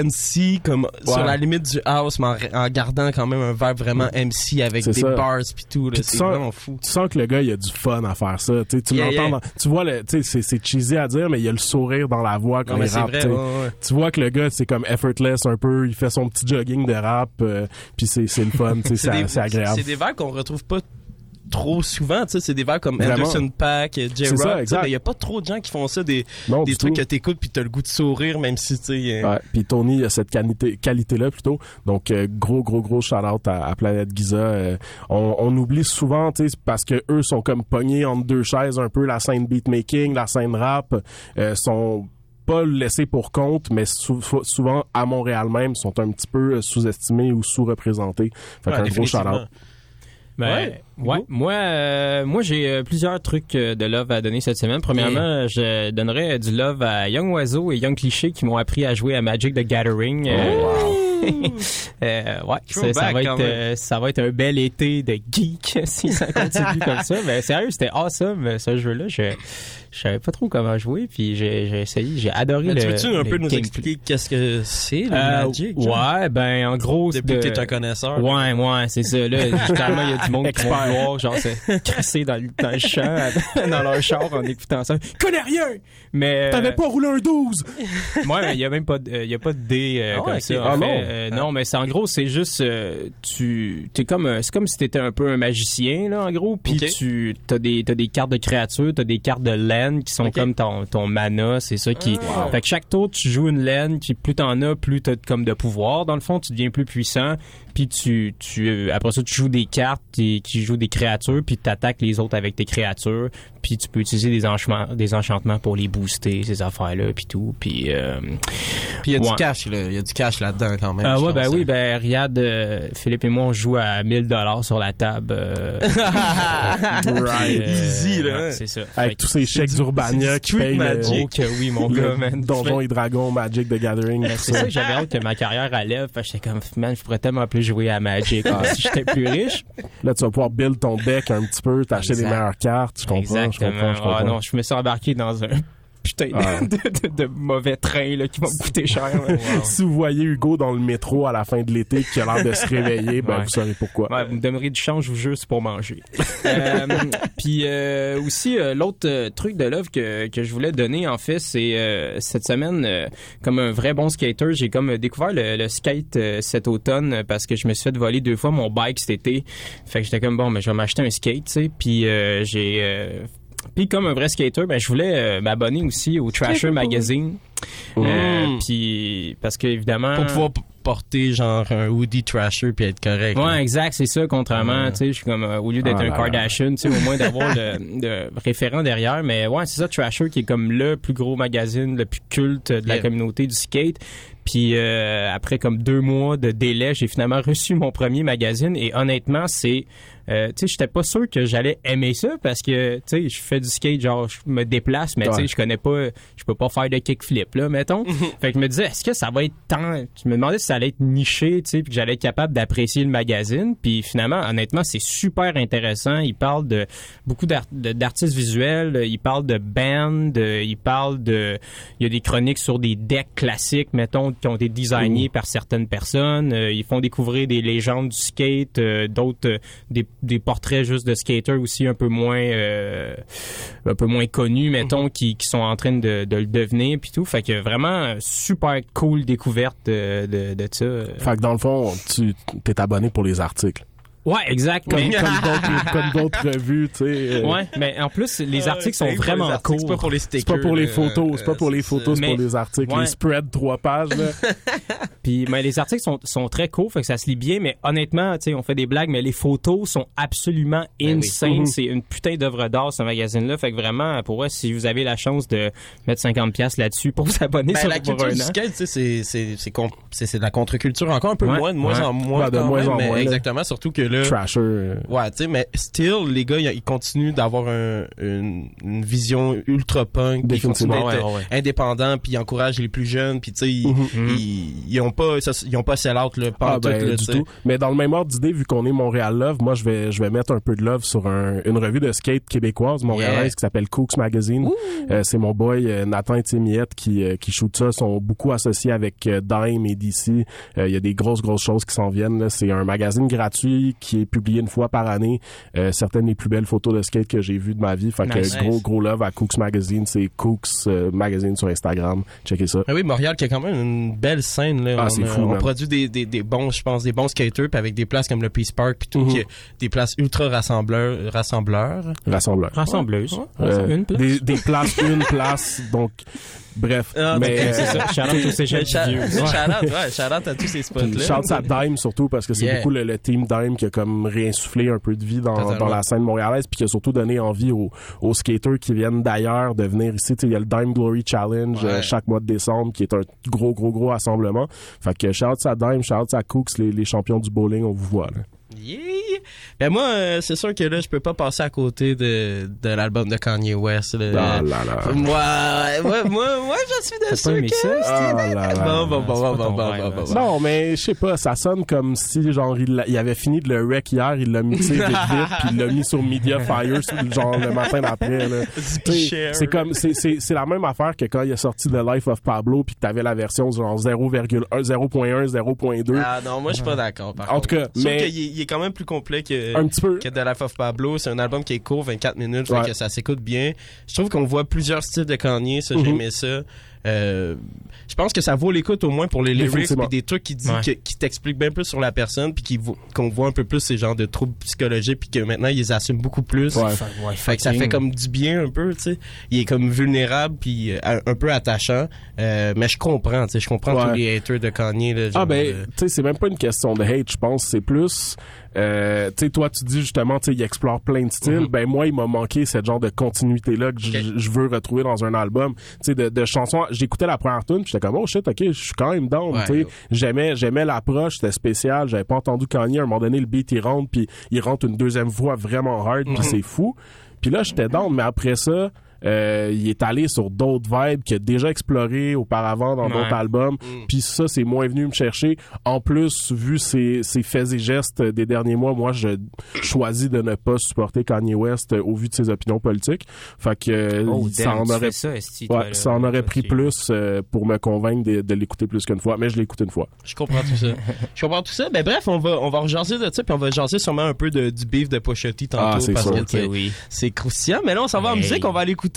MC comme sur la limite du house, mais en, en gardant quand même un vibe vraiment MC avec C'est des ça. bars pis tout. là. C'est vraiment fou. Tu sens que le gars, il a du fun à faire ça. Tu sais, tu Yeah, l'entends, yeah. dans- tu vois, le, tu sais, c'est, cheesy à dire, mais il y a le sourire dans la voix quand Non, il rappe. vrai. tu sais. ouais, ouais. Tu vois que le gars, c'est comme effortless un peu. Il fait son petit jogging de rap, euh, puis c'est, le fun. c'est, agréable. C'est des vibes qu'on retrouve pas trop souvent, tu sais, c'est des vibes comme Vraiment. Anderson Paak, J C'est ça, Rock, exact. il y a pas trop de gens qui font ça des Non, des du trucs tout. que t'écoutes puis t'as le goût de sourire même si tu sais euh, Ouais, puis Tony a cette qualité qualité là plutôt. Donc euh, gros gros gros shout out à, à Planète Giza. Euh, on, on oublie souvent tu sais parce que eux sont comme pognés entre deux chaises un peu la scène beatmaking, la scène rap sont pas laissés pour compte, mais sou- souvent à Montréal même sont un petit peu sous-estimés ou sous-représentés. Fait ouais, qu'un gros shout définitivement. out. Ben, Ouais. ouais. Moi, euh, moi j'ai euh, plusieurs trucs euh, de love à donner cette semaine. Premièrement, je donnerais du love à Young Oiseau et Young Cliché qui m'ont appris à jouer à Magic the Gathering. Euh, euh, ouais, ça, va être euh, ça va être un bel été de geek si ça continue comme ça. Mais sérieux, c'était awesome euh, ce jeu-là. Je je savais pas trop comment jouer, puis j'ai j'ai essayé, j'ai adoré Mais le. tu veux-tu un peu nous gameplay. expliquer qu'est-ce que c'est le Euh, Magic genre? Ouais, ben en gros, c'est depuis de- que t'es un connaisseur Ouais, ouais, c'est ça. Là, clairement, il y a du monde qui va Expert. vouloir, genre, se crisser dans, le- dans le champ, dans leur char en écoutant ça. Connais rien! Mais. T'avais pas roulé un 12! Ouais, mais il y a même pas de, euh, il y a pas de dés euh, Ah comme ça. Ah en fait. non. Euh, non, mais c'est en gros, c'est juste euh, tu t'es comme euh, c'est comme si t'étais un peu un magicien là en gros, puis tu t'as des t'as des cartes de créatures, t'as des cartes de qui sont comme ton ton mana, c'est ça qui Ah, wow. fait que chaque tour tu joues une laine, puis plus t'en as, plus t'as comme de pouvoir dans le fond, tu deviens plus puissant, puis tu tu euh, après ça tu joues des cartes qui, qui jouent des créatures, puis t'attaques les autres avec tes créatures, puis tu peux utiliser des enchantements des enchantements pour les booster ces affaires là, puis tout, puis euh, Puis il y a Ouais. du cash là, il y a du cash là-dedans quand même. ah ouais, ben oui, hein. ben Riyad, euh, Philippe et moi, on joue à 1000 dollars sur la table. euh, Right. Easy, là. ouais, C'est ça. Avec tous ces chèques c'est du qui le, magic. Oh que oui, mon gars, man. Donjons et Dragons, Magic the Gathering. Ben, c'est ça que j'avais hâte que ma carrière que j'étais comme, man, je pourrais tellement plus jouer à Magic Ah. si j'étais plus riche. Là, tu vas pouvoir build ton deck un petit peu, t'acheter des meilleures cartes. Je comprends, je Exactement. comprends, je comprends. Ah non, je me suis embarqué dans un putain de, Ah. de, de- de mauvais train là, qui va me coûter cher. Si vous voyez Hugo dans le métro à la fin de l'été qui a l'air de se réveiller, ben Ouais. vous saurez pourquoi. Ouais, vous me donnerez du change, je vous jure, c'est pour manger. euh, puis euh, aussi, euh, l'autre euh, truc de love que, que je voulais donner, en fait, c'est euh, cette semaine, euh, comme un vrai bon skater, j'ai comme découvert le, le skate euh, cet automne parce que je me suis fait voler deux fois mon bike cet été. Fait que j'étais comme, bon, mais je vais m'acheter un skate, tu sais. Puis euh, j'ai... puis comme un vrai skater, ben je voulais euh, m'abonner aussi au Trasher Magazine. Euh, Mm. puis parce que évidemment pour pouvoir porter genre un hoodie trasher puis être correct. Ouais, exact, c'est ça. Contrairement, tu sais, je suis comme euh, au lieu d'être Ah un là. Kardashian, tu sais, au moins d'avoir le, le référent derrière. Mais ouais, c'est ça, Trasher qui est comme le plus gros magazine, le plus culte de la Yeah. communauté du skate. Puis euh, après comme deux mois de délai, j'ai finalement reçu mon premier magazine et honnêtement, c'est euh, tu sais, j'étais pas sûr que j'allais aimer ça parce que tu sais, je fais du skate genre je me déplace mais tu sais, Ouais. je connais pas je peux pas faire de kickflip là, mettons. fait que je me disais est-ce que ça va être tant je me demandais si ça allait être niché, tu sais, puis que j'allais être capable d'apprécier le magazine, puis finalement honnêtement, c'est super intéressant, il parle de beaucoup d'artistes visuels, il parle de bands, il parle de il y a des chroniques sur des decks classiques mettons qui ont été designés par certaines personnes, Euh, ils font découvrir des légendes du skate, euh, d'autres euh, des, des portraits juste de skaters aussi un peu moins euh, un peu moins connus mettons qui, qui sont en train de, de le devenir puis tout. Fait que vraiment euh, super cool découverte de, de, de ça. Fait que dans le fond, tu t'es abonné pour les articles. Ouais exact Comme, mais- comme d'autres comme d'autres revues, tu sais. euh, ouais mais en plus les articles sont vraiment articles, C'est pas courts pour les C'est pas pour les photos, c'est pas pour les Euh, photos, c'est Mais- pour les articles. ouais. Les spreads trois pages. Puis mais les articles sont, sont très courts, fait que ça se lit bien, mais honnêtement, tu sais, on fait des blagues, mais les photos sont absolument Ben oui. insane. Mhm. C'est une putain d'œuvre d'art ce magazine-là, fait que vraiment pour moi, si vous avez la chance de mettre 50 pièces là-dessus pour vous abonner Ben, sur la pour culture c'est c'est c'est con- c'est c'est de la contre-culture encore un peu Ouais, moins, de moins ouais. en moins, Ouais, de moins même, en moins, exactement, surtout que là, Trasher. euh, ouais, tu sais, mais still, les gars, ils continuent d'avoir un- une, une vision ultra punk, ils continuent Définitivement, d'être ouais, ouais. indépendants, puis ils encouragent les plus jeunes, puis tu sais, ils, ils, ils ont pas, ça- ils ont pas sell out, là, pas Ah en tout, ben, là, du tout. Mais dans le même ordre d'idée, vu qu'on est Montréal Love, moi je vais je vais mettre un peu de love sur un- une revue de skate québécoise montréalaise Yeah. qui s'appelle Cooks Magazine. Euh, c'est mon boy euh, Nathan Timiette qui qui shoot ça. Ils sont beaucoup associés avec Dime et DC. Euh, Il y a des grosses grosses choses qui s'en viennent. là. C'est un magazine gratuit qui est publié une fois par année. Euh, certaines des plus belles photos de skate que j'ai vues de ma vie. Fait que Nice. gros Nice. gros love à Cooks Magazine. C'est Cooks euh, Magazine sur Instagram. Checkez ça. Ah oui, Montréal qui a quand même une belle scène là. Ah, on, c'est fou, on produit des, des, des bons, je pense, des bons skaters, puis avec des places comme le Peace Park, puis tout, Mhm. qui- des places ultra rassembleurs, rassembleurs. Rassembleur. Rassembleuse. Euh, Une place. Des, des places, une place. Donc, bref. Ah, mais C'est ça. Shout-out au cégep du vieux. Shout out, ouais, shout out à tous ces spots Puis là. Shout à Dime surtout parce que c'est Yeah. beaucoup le, le team Dime qui a comme réinsufflé un peu de vie dans, dans la scène montréalaise puis qui a surtout donné envie aux, aux skaters qui viennent d'ailleurs de venir ici. Il y a le Dime Glory Challenge Ouais. euh, chaque mois de décembre qui est un gros gros gros rassemblement. Fait que shout à Dime, shout à Cooks, les, les champions du bowling, on vous voit. Là. Yeah. Ben moi, euh, c'est sûr que là, je peux pas passer à côté de, de l'album de Kanye West. là. Ah là là. Moi, moi, moi, moi, je suis de ceux aimé que... ça, là là. Bon, bon, bon, bon, bon, bon, bon, bon, ça. bon. Non, mais je sais pas, ça sonne comme si genre il, il avait fini de le wreck hier, il l'a mixé vite vite, puis il l'a mis sur Media Fire genre le matin d'après. C'est comme c'est c'est c'est la même affaire que quand il est sorti The Life of Pablo puis que t'avais la version genre 0,1 0.1 0.2 Ah non, moi je suis pas d'accord. par En tout cas, mais- il est quand même plus complet que, un petit peu que The Life of Pablo. C'est un album qui est court, 24 minutes, Ouais. fait que ça s'écoute bien. Je trouve qu'on voit plusieurs styles de Kanye, ça Mhm. j'aimais ça. Euh, je pense que ça vaut l'écoute au moins pour les lyrics puis des trucs qui dit Ouais. que- qui t'expliquent bien plus sur la personne puis qui qu'on voit un peu plus ces genres de troubles psychologiques puis que maintenant ils les assument beaucoup plus. Ouais. Ouais, Fait que ça fait comme du bien un peu, tu sais. Il est comme vulnérable puis euh, un peu attachant, Euh, mais je comprends, tu sais, je comprends Ouais. tous les haters de Kanye là, genre, Ah ben, euh, tu sais, c'est même pas une question de hate, je pense, c'est plus, euh, tu sais, toi tu dis justement, tu sais, il explore plein de styles. Mhm. Ben moi, il m'a manqué cette genre de continuité là que je veux retrouver dans un album. Tu sais, de, de chansons. J'écoutais la première tune, puis j'étais comme oh shit, ok, je suis quand même down. Ouais, tu sais, j'aimais, j'aimais l'approche, c'était spécial. J'avais pas entendu Kanye à un moment donné le beat il rentre, puis il rentre une deuxième voix vraiment hard, puis Mhm. c'est fou. Puis là, j'étais down, mais après ça. Euh, il est allé sur d'autres vibes qu'il a déjà exploré auparavant dans Ouais. d'autres albums. Mm. Puis ça, c'est moins venu me chercher. En plus, vu ses, ses faits et gestes des derniers mois, moi, je choisis de ne pas supporter Kanye West euh, au vu de ses opinions politiques. Fait que euh, Oh, ça damn, en aurait, ça, ouais, ça en pris plus euh, pour me convaincre de, de l'écouter plus qu'une fois. Mais je l'ai écouté une fois. Je comprends tout ça. Je comprends tout ça. Ben bref, on va on va rejaser de ça puis on va jaser sûrement un peu de, du beef de T tantôt Ah, c'est parce sûr. que oui. c'est croustillant. Mais là, on s'en va en Hey. musique. On va aller écouter.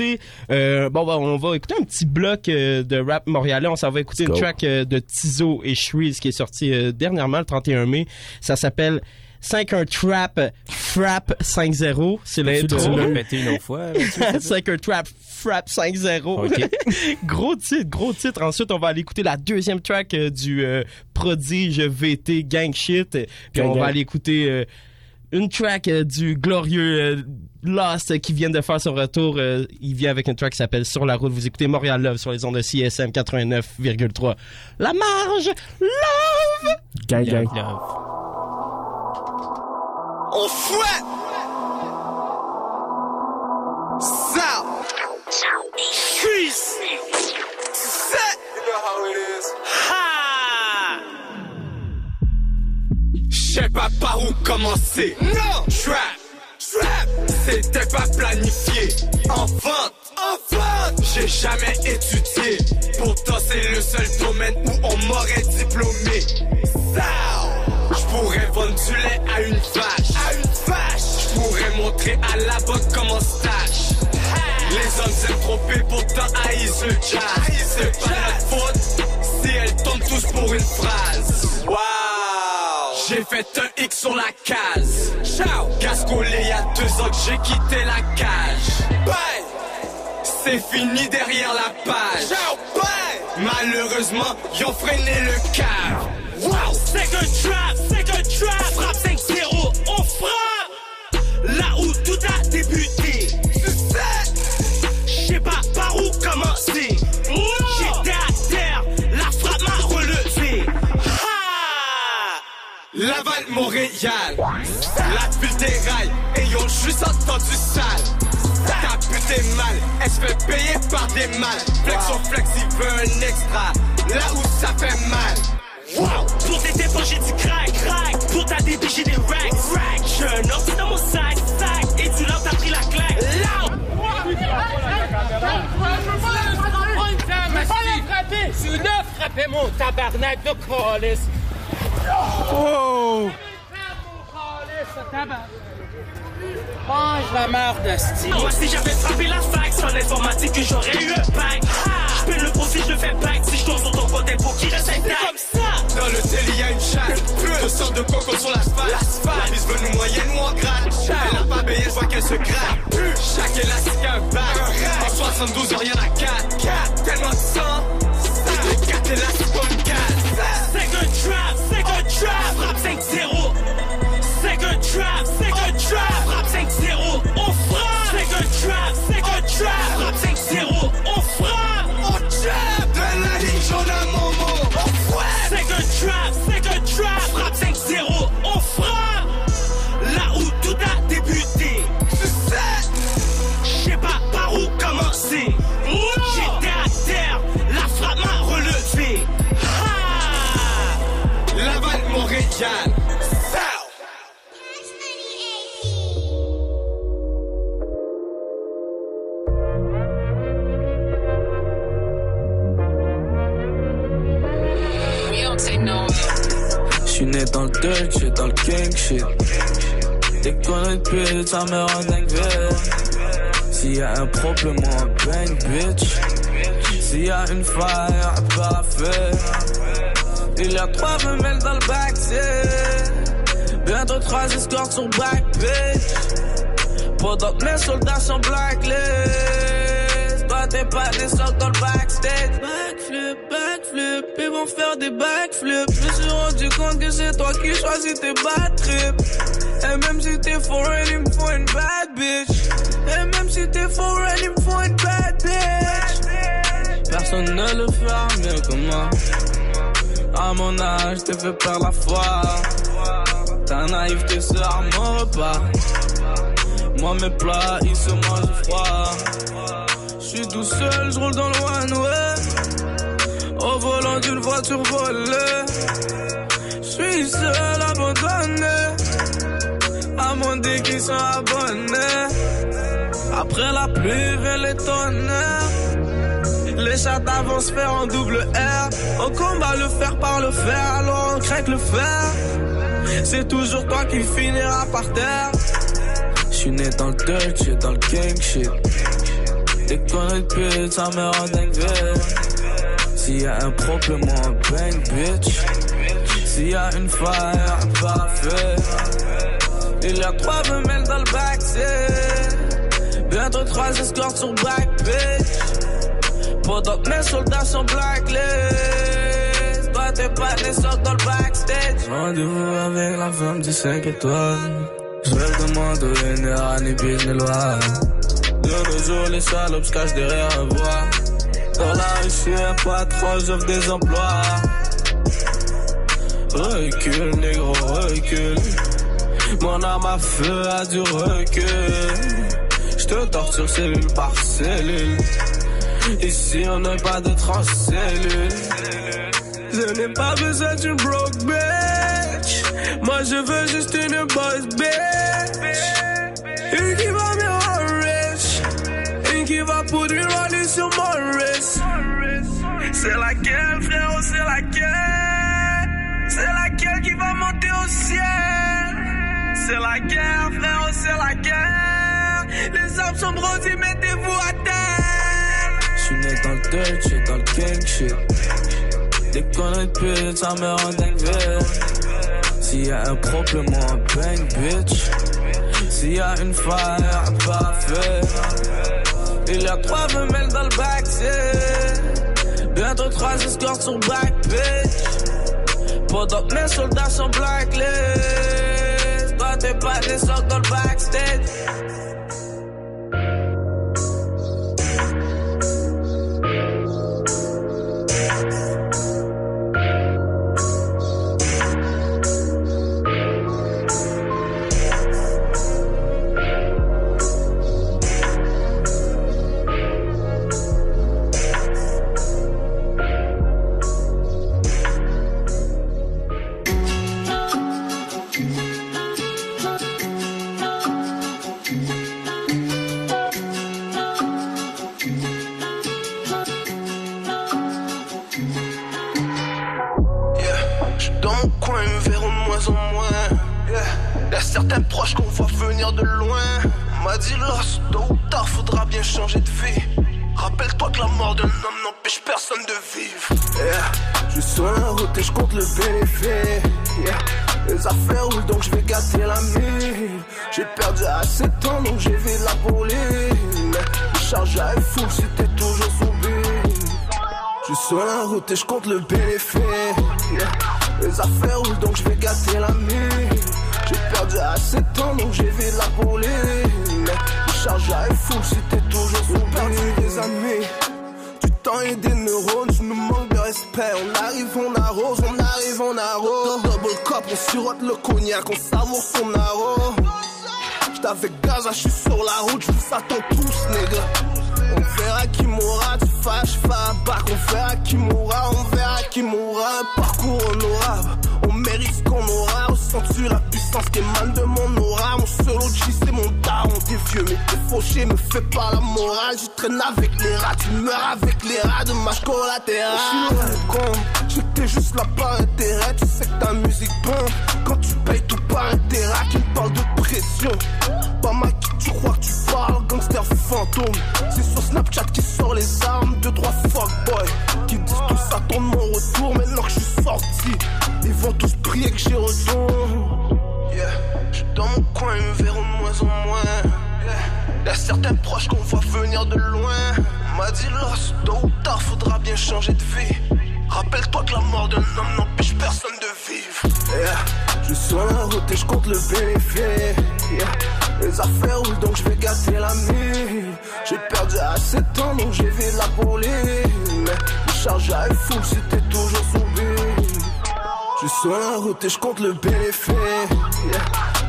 Euh, bon, ben, on va écouter un petit bloc euh, de rap montréalais. On s'en va écouter Let's une go. track euh, de Tizo et Shreeze qui est sortie euh, dernièrement le 31 mai. Ça s'appelle 5-1 Trap Frap 5-0. C'est Tu l'as l'intro. répété une autre fois. là-dessus? 5-1 Trap Frap 5-0. Ok. gros titre, gros titre. Ensuite, on va aller écouter la deuxième track euh, du euh, prodige VT Gang Shit. Puis Gang, on gang. va aller écouter euh, une track euh, du glorieux euh, Lost euh, qui vient de faire son retour. Euh, il vient avec une track qui s'appelle Sur la route. Vous écoutez Montréal Love sur les ondes de CSM 89,3. La marge, love! Gang, gang. Love. On fouette Ça Freeze Set You know how it is Ha J'sais pas par où commencer Non Trap Trap C'était pas planifié. En vente En vente. J'ai jamais étudié. Pourtant c'est le seul domaine où on m'aurait diplômé. Ça J'pourrais vendre du lait à une vache. À une vache. J'pourrais montrer à la banque comment stache Les hommes s'aiment tromper pourtant haïssent le jazz C'est pas notre faute Si elles tombent tous pour une phrase. Wow J'ai fait un X sur la case Ciao Gascolé y a deux ans que j'ai quitté la cage Bye c'est fini derrière la page. Ciao, bye. Malheureusement, ils ont freiné le car. Wow, c'est que trap, c'est que trap. Frappe 5-0, on frappe. Là où tout a débuté. Montréal. La ville déraille, et yo, juste entendu sale. T'as buté mal, elle se fait payer par des mâles. Flex wow. flex, il veut un extra, là où ça fait mal. Wow. Pour tes dépôts, j'ai du crack, crack. Pour ta DB, j'ai des racks, racks. Je n'en suis dans mon sac, sac. Et tu l'as, pris la claque. Loud! Tu l'as frappé, mon tabarnak de colis. Mange la merde, Sti. Moi si j'avais frappé la fac sans l'informatique que j'aurais eu un bac Je paie le profit, je le fais back Si je tombe sur ton côté pour qu'il reste intact comme ça Dans le tel, il y a une chatte. Deux sortes de coco sur l'asphalte. La bise veut nous moyenne ou en gratte. Elle a pas payé, je vois qu'elle se gratte. Chaque élastique a un bac. En 72 heures, y'en a 4. Tellement de sang. Les 4 élastiques une 4. Second trap, second trap, rap 5-0 J'suis né dans le dirt shit, dans le king shit. Pute, ça me rend dingue vite. S'il y a un problème, on bang, bitch. S'il y a une fire, pas la feu. Il y a trois femelles dans le backseat. Bientôt trois escortes sur back, bitch. Pendant que mes soldats sont blacklist. Toi, t'es pas des soldats dans le backstage. Ils vont faire des backflips. Je me suis rendu compte que c'est toi qui choisis tes bad trips. Et même si t'es foreign, il me faut une bad bitch. Et même si t'es foreign, il me faut une bad bitch. Personne ne le fera mieux que moi. À mon âge, t'es fait perdre la foi. Ta naïveté sera mon repas. Moi, mes plats, ils se mangent froid. J'suis tout seul, j'roule dans le one way. Au volant d'une voiture volée. J'suis seul, abandonné. À mon qui sont abonnés. Après la pluie vient les tonnerres. Les chats se faire en double R. On combat le fer par le fer, alors on craque le fer. C'est toujours toi qui finiras par terre. J'suis né dans le dirt shit, dans le king shit. Dès qu'on est pute, ça me. S'il y a un problème, on bang, bitch. S'il y a une fire, feu. Il y a trois femelles dans le backseat. Bientôt trois escortes sur back, bitch. Pendant que mes soldats sont blacklist. Toi, t'es pas des sortes dans le backstage. Rendez-vous avec la femme du 5 étoiles. Je me demande où est né ni bis ni loi. De nos jours, les salopes se cachent derrière un bois. Dans la rue, je suis un patron, j'offre des emplois. Recule, négro, recule. Mon arme à feu a du recul. Je te torture cellule par cellule. Ici, on n'a pas de transcellule. Je n'ai pas besoin d'une broke bitch. Moi, je veux juste une boss bitch. Qui va poudre une rollie sur mon. C'est laquelle, frérot, c'est laquelle? C'est laquelle qui va monter au ciel? C'est la guerre, frérot, c'est la guerre. Les arbres sont bronzés, mettez-vous à terre. J'suis né dans le dirt shit, dans le king shit. Dès qu'on est pute, ça me rend. S'il y a un problème, on bang, bitch. S'il y a une fire, feu. Il y a trois femelles dans le backseat. Bientôt trois escortes sur back, bitch. Pendant que mes soldats sont blacklist. Toi, t'es pas des dans le backstage. Je suis dans mon coin, ils me verront de moins en moins. Yeah. Y'a certains proches qu'on voit venir de loin. On m'a dit lost, tôt ou tard, faudra bien changer de vie. Rappelle-toi que la mort d'un homme n'empêche personne de vivre. Yeah. Je suis sur la route et je compte le bénéfice. Yeah. Les affaires roulent donc je vais gâter la mine. J'ai perdu assez de temps donc j'ai vu la pauline. Le charge est full si t'es toujours sous. Je suis sur la route et je compte le bénéfice. Yeah. Les affaires roulent donc je vais gâter la mine. J'ai perdu assez de temps donc j'ai vu la. Le charge est full si t'es toujours sous perdu des amis. Du temps et des neurones, je nous manque de respect. On arrive, on arrose, on arrive, on arrose. Double cup, on sirote le cognac, on savoure son arôme. J't'avais gaz, je suis sur la route, je vous attends tous, nigga. On verra qui mourra, tu fâches, fais bac. On verra qui mourra, on verra qui mourra. Parcours honorable, on mérite ce qu'on aura. Ressens-tu la puissance qui émane de mon aura? Mon solo G, c'est mon daron. T'es vieux, mais t'es fauché, me fais pas la morale. Je traîne avec les rats, tu meurs avec les rats de collatéral. Je suis j'étais juste là par intérêt. Tu sais que ta musique bombe quand tu payes tout par intérêt. Qui me parle de pression, pas ma qui tu crois que tu parles, gangster fantôme. C'est sur Snapchat qui sort les armes, deux trois fuckboys qui disent ça tourne mon retour. Maintenant que je suis sorti, ils vont tous prier que j'y retourne. Yeah, je suis dans mon coin, ils me verront de moins en moins. Yeah. Y'a certains proches qu'on voit venir de loin. M'a dit lost, tôt ou tard, faudra bien changer de vie. Rappelle-toi que la mort d'un homme n'empêche personne de vivre. Je suis sur la route et je compte le bénéfice. Les affaires roulent donc je vais gâter la nuit. J'ai perdu assez de temps donc j'ai vu la police. Mais charge à fou, c'était toujours zombie. Je suis sur la route et je compte le bénéfice.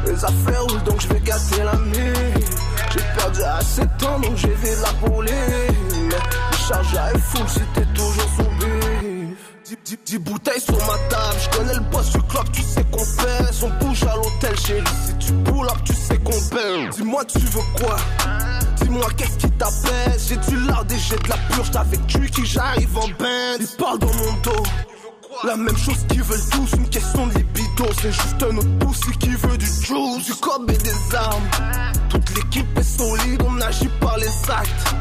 Les affaires roulent donc je vais gâter la nuit. J'ai perdu assez de temps donc j'ai vu la police. Mais charge à fou, c'était toujours zombie. 10 bouteilles sur ma table, je connais le boss du club, tu sais qu'on pèse. On bouge à l'hôtel chez lui, si tu pull tu sais qu'on baise. Dis-moi, tu veux quoi? Dis-moi, qu'est-ce qui t'apaise J'ai du lard et j'ai de la purge, avec tu qui j'arrive en bain. Ils parlent dans mon dos. La même chose qu'ils veulent tous, une question de libido. C'est juste un autre poussé qui veut du juice, du cob et des armes. Toute l'équipe est solide, on agit par les actes.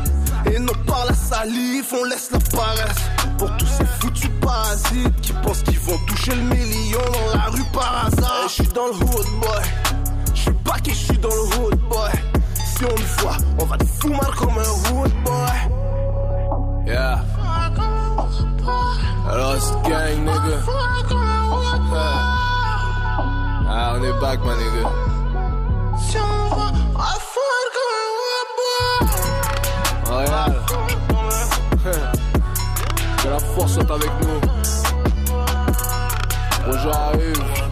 Et non par la salive, on laisse la paresse. Pour tous ces foutus parasites qui pensent qu'ils vont toucher le million dans la rue par hasard. Je suis dans le hood, boy. Je suis pas que je suis dans le hood, boy. Si on me voit, on va te fumar comme un hood, boy. Yeah. Alors, c'est gang, nigga. Ah, on est back, my nigga. Si on me voit, on va fumar comme un Que la force soit avec nous. Bonjour arrive.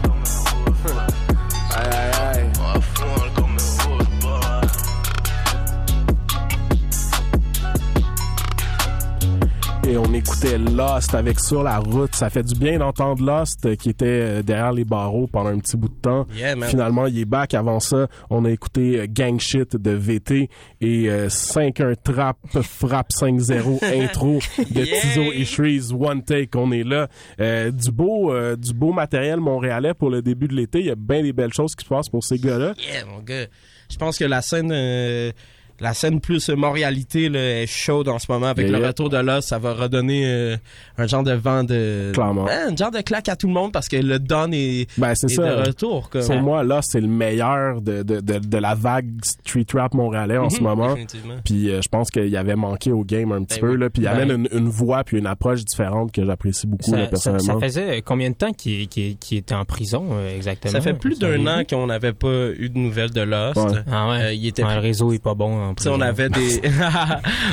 Et on écoutait Lost avec Sur la route. Ça fait du bien d'entendre Lost euh, qui était euh, derrière les barreaux pendant un petit bout de temps. Yeah. Finalement, il est back. Avant ça, on a écouté euh, Gang Shit de VT et euh, 5-1 Trap Frappe 5-0 intro de Yeah. Tizo et Shreeze One Take. On est là. Euh, du beau euh, du beau matériel montréalais pour le début de l'été. Il y a bien des belles choses qui se passent pour ces gars-là. Yeah, mon gars. Je pense que la scène, la scène plus moralité là, est chaude en ce moment. Avec Yeah, le yeah. retour de là, ça va redonner euh, un genre de vent de... Clairement. Un genre de claque à tout le monde parce que le Don est, Ben, c'est est ça. de retour. Comme. Pour moi, là, c'est le meilleur de, de, de, de la vague street rap montréalais en ce Mhm, moment. définitivement. Puis euh, je pense qu'il avait manqué au game un petit Ben peu oui. là, puis il Ben amène une, une voix puis une approche différente que j'apprécie beaucoup là, Ça, ça, personnellement. ça faisait combien de temps qu'il qu'il- qu'il était en prison euh, exactement? Ça fait plus d'un an qu'on n'avait pas eu de nouvelles de Lost. Ouais. Ah ouais. Euh, il était Ouais, le réseau est pas bon en prison. on avait des,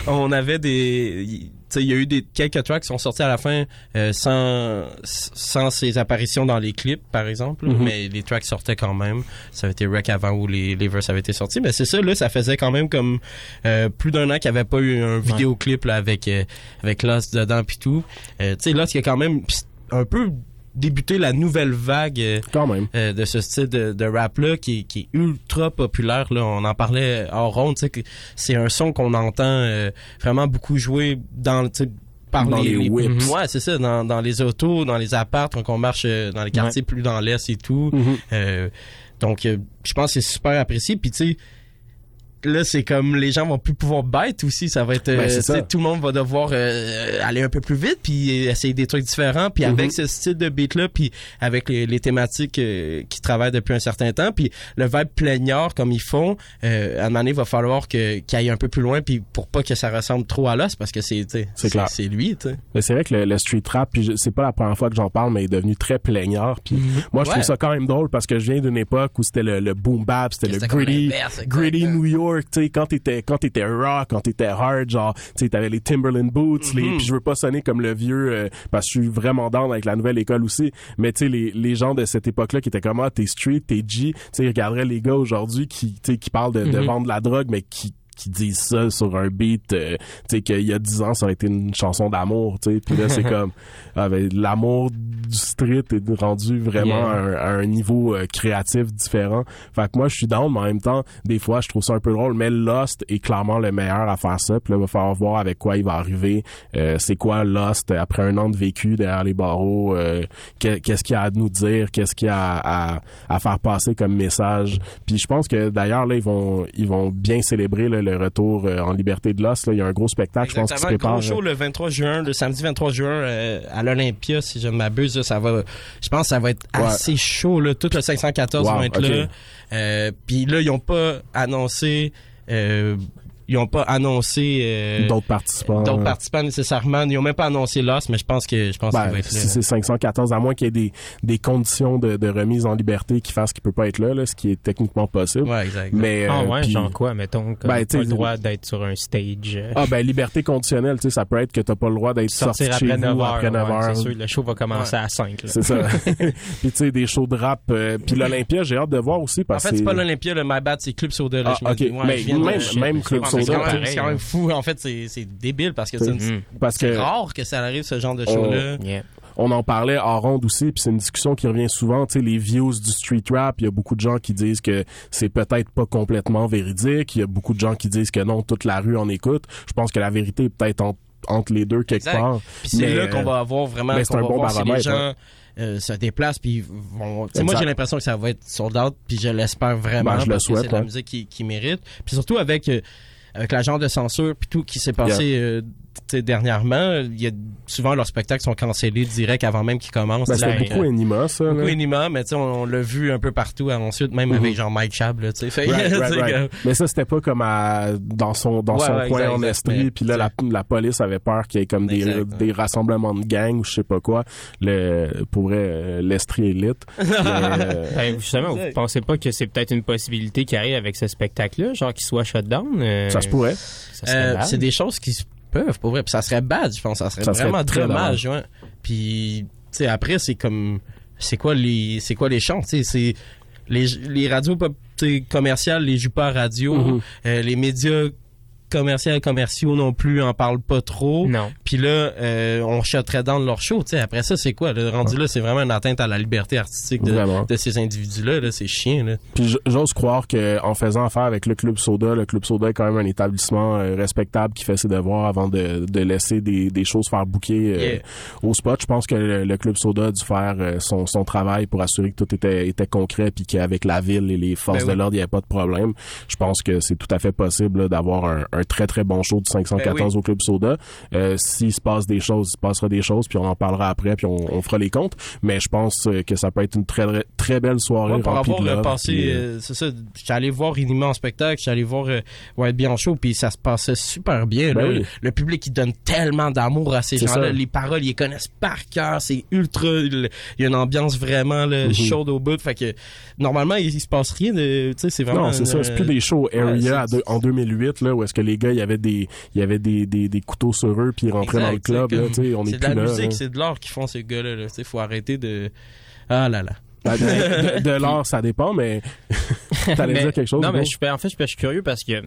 on avait des, tu sais, il y a eu des quelques tracks qui sont sortis à la fin euh, sans sans ses apparitions dans les clips, par exemple, Mhm. mais les tracks sortaient quand même. Ça avait été Wreck avant où les les verses avaient été sortis, mais c'est ça là, ça faisait quand même comme euh, plus d'un an qu'il n'y avait pas eu un vidéoclip là avec euh, avec Lost dedans puis tout. Euh, tu sais, Lost qui a quand même un peu débuté la nouvelle vague. euh, Quand même. euh, de ce style de, de rap là qui, est- qui est ultra populaire là on en parlait hors ronde tu sais que c'est un son qu'on entend euh, vraiment beaucoup jouer dans tu sais, par Dans les whips. Ouais, c'est ça, dans, dans les autos, dans les apparts, quand on marche euh, dans les quartiers plus dans l'est et tout. Mhm. Euh, donc, euh, je pense que c'est super apprécié. Puis, tu sais, là, c'est comme les gens vont plus pouvoir bête aussi. Ça va être, euh, Ben, ça. tout le monde va devoir euh, aller un peu plus vite, puis essayer des trucs différents. Puis avec ce style de beat-là, puis avec les, les thématiques euh, qui travaillent depuis un certain temps, puis le vibe plaignard comme ils font, euh, à un moment donné, il va falloir que qu'il aille un peu plus loin, puis pour pas que ça ressemble trop à l'os, parce que c'est, C'est lui, c'est vrai que le, le street rap, puis c'est pas la première fois que j'en parle, mais il est devenu très plaignard. Puis moi, je Ouais. trouve ça quand même drôle parce que je viens d'une époque où c'était le, le boom bap, c'était le gritty, gritty New York. Tu sais, quand t'étais quand t'étais rock, quand t'étais hard, genre, tu sais, t'avais les Timberland boots. Mhm. les, puis je veux pas sonner comme le vieux euh, parce que je suis vraiment down avec la nouvelle école aussi. Mais tu sais, les, les gens de cette époque-là qui étaient comme ah, t'es street, t'es G. Tu sais, ils regarderaient les gars aujourd'hui qui, tu sais, qui parlent de, de Mhm. vendre de la drogue, mais qui qui disent ça sur un beat, euh, tu sais, qu'il y a 10 ans, ça aurait été une chanson d'amour, tu sais. Puis là, c'est comme, ah, ben, l'amour du street est rendu vraiment Yeah. à, un, à un niveau euh, créatif différent. Fait que moi, je suis down, mais en même temps, des fois, je trouve ça un peu drôle, mais Lost est clairement le meilleur à faire ça. Puis là, il va falloir voir avec quoi il va arriver. Euh, c'est quoi Lost après un an de vécu derrière les barreaux? euh, que- qu'est-ce qu'il y a à nous dire? Qu'est-ce qu'il y a à, à, à faire passer comme message? Puis je pense que d'ailleurs, là, ils vont, ils vont bien célébrer là, le retour euh, en liberté de Lost. Là. Il y a un gros spectacle, je pense, qui se prépare. gros show le 23 juin, le samedi 23 juin euh, à l'Olympia, si je ne m'abuse, ça va. Je pense que ça va être Ouais. assez chaud là. Tout le 514 Wow, va être là. Euh, Puis là, ils ont pas annoncé. euh, ils ont pas annoncé euh, D'autres participants. d'autres participants nécessairement. Ils ont même pas annoncé l'os, mais je pense que je pense qu'il Ben, va être là. si c'est 514, à moins qu'il y ait des, des conditions de, de remise en liberté qui fassent qu'il peut pas être là, là, ce qui est techniquement possible. Ouais, exact. Mais, Ah euh, ouais, puis- genre quoi, mettons, comme Ben, pas le droit d'être sur un stage. euh, Ah ben liberté conditionnelle, tu sais, ça peut être que t'as pas le droit d'être sorti chez après vous 9 heures. après 9 ouais, heures. C'est sûr, le show va commencer à 5. Là. C'est ça. puis tu sais, des shows de rap. euh, puis l'Olympia, j'ai hâte de voir aussi En parce que fait, c'est pas l'Olympia, le My Bad, c'est Club Soda. Là, Ah, je me ok. dis, ouais, Mais même- même Club c'est quand même- pareil, C'est quand même fou. En fait, c'est c'est débile parce que C'est- c'est c'est que rare que ça arrive, ce genre de On- show-là. Yeah. on en parlait en ronde aussi, puis c'est une discussion qui revient souvent, tu sais, les views du street rap, il y a beaucoup de gens qui disent que c'est peut-être pas complètement véridique, il y a beaucoup de gens qui disent que non, toute la rue en écoute. Je pense que la vérité est peut-être en- entre les deux quelque Exact. part. Puis c'est Mais, là qu'on va avoir vraiment mais c'est un bon voir si les baromètre, gens hein. euh, se déplacent puis vont moi j'ai l'impression que ça va être sold out puis je l'espère vraiment Ben, je le parce que souhaite, c'est de la ouais. musique qui, qui mérite puis surtout avec euh, avec l'agent de censure puis tout qui s'est passé euh, dernièrement il y a souvent leurs spectacles sont cancellés direct avant même qu'ils commencent Ben, c'était beaucoup Enima, ça. beaucoup là. Enima mais tu sais on, on l'a vu un peu partout ensuite même Mhm. avec genre Mike Chab là tu sais fait Right, right, right. que- Mais ça, c'était pas comme à, dans son, dans Ouais, son ouais, coin exact, en. Estrie, puis là, la, la police avait peur qu'il y ait comme des, Exact, ouais. des rassemblements de gangs ou je sais pas quoi. Le, pour euh, l'Estrie élite. Mais, euh, Ben, justement, vous pensez pas que c'est peut-être une possibilité qui arrive avec ce spectacle-là, genre qu'il soit shutdown? euh, ça se pourrait. Euh, c'est des choses qui se peuvent, pour vrai. Puis ça serait bad, je pense. Ça serait Ça serait vraiment très dommage, ouais. Puis, tu sais, après, c'est comme, c'est quoi les, c'est quoi les chants, tu sais, c'est les, les radios commerciales, les jouent pas à radio, Mhm. euh, les médias commerciaux, commerciaux non plus en parlent pas trop. Non. Puis là, euh, on shutterait dans leur show, tu sais. Après ça, c'est quoi? Le rendu là, c'est vraiment une atteinte à la liberté artistique de, ces individus-là. Là, c'est chiant, là. Puis j'ose croire que en faisant affaire avec le Club Soda, le Club Soda est quand même un établissement euh, respectable qui fait ses devoirs avant de, de laisser des, des choses faire bouquer euh, Yeah. au spot. Je pense que le, le Club Soda a dû faire euh, son, son travail pour assurer que tout était, était concret puis qu'avec la ville et les forces Ben de l'ordre, il n'y avait pas de problème. Je pense que c'est tout à fait possible d'avoir un, un très très bon show du 514 Ben oui. au Club Soda. Euh, S'il se passe des choses, il se passera des choses, puis on en parlera après, puis on, on fera les comptes. Mais je pense euh, que ça peut être une très très belle soirée Ouais, pour remplie avoir euh, passé, euh, euh, c'est ça, j'étais allé voir Inima en spectacle, j'étais allé voir euh, White Bee en show, puis ça se passait super bien. Ben là. oui. le, public, il donne tellement d'amour à ces gens-là. Les paroles, ils les connaissent par cœur, c'est ultra... Il y a une ambiance vraiment là, Mhm. chaude au bout. Fait que, normalement, il, il se passe rien. Tu sais, c'est vraiment... Non, c'est ça. C'est plus des shows area en 2008 là où est-ce que les gars il y avait des il y avait des, des, des couteaux sur eux puis ils rentraient dans le club là, on est, de la là. musique, là. c'est de l'art qu'ils font, ces gars-là. Il faut arrêter de... Ah là là. Ben, de, de- de l'art ça dépend mais t'allais dire quelque chose Non, mais je suis, en fait, je suis- curieux parce que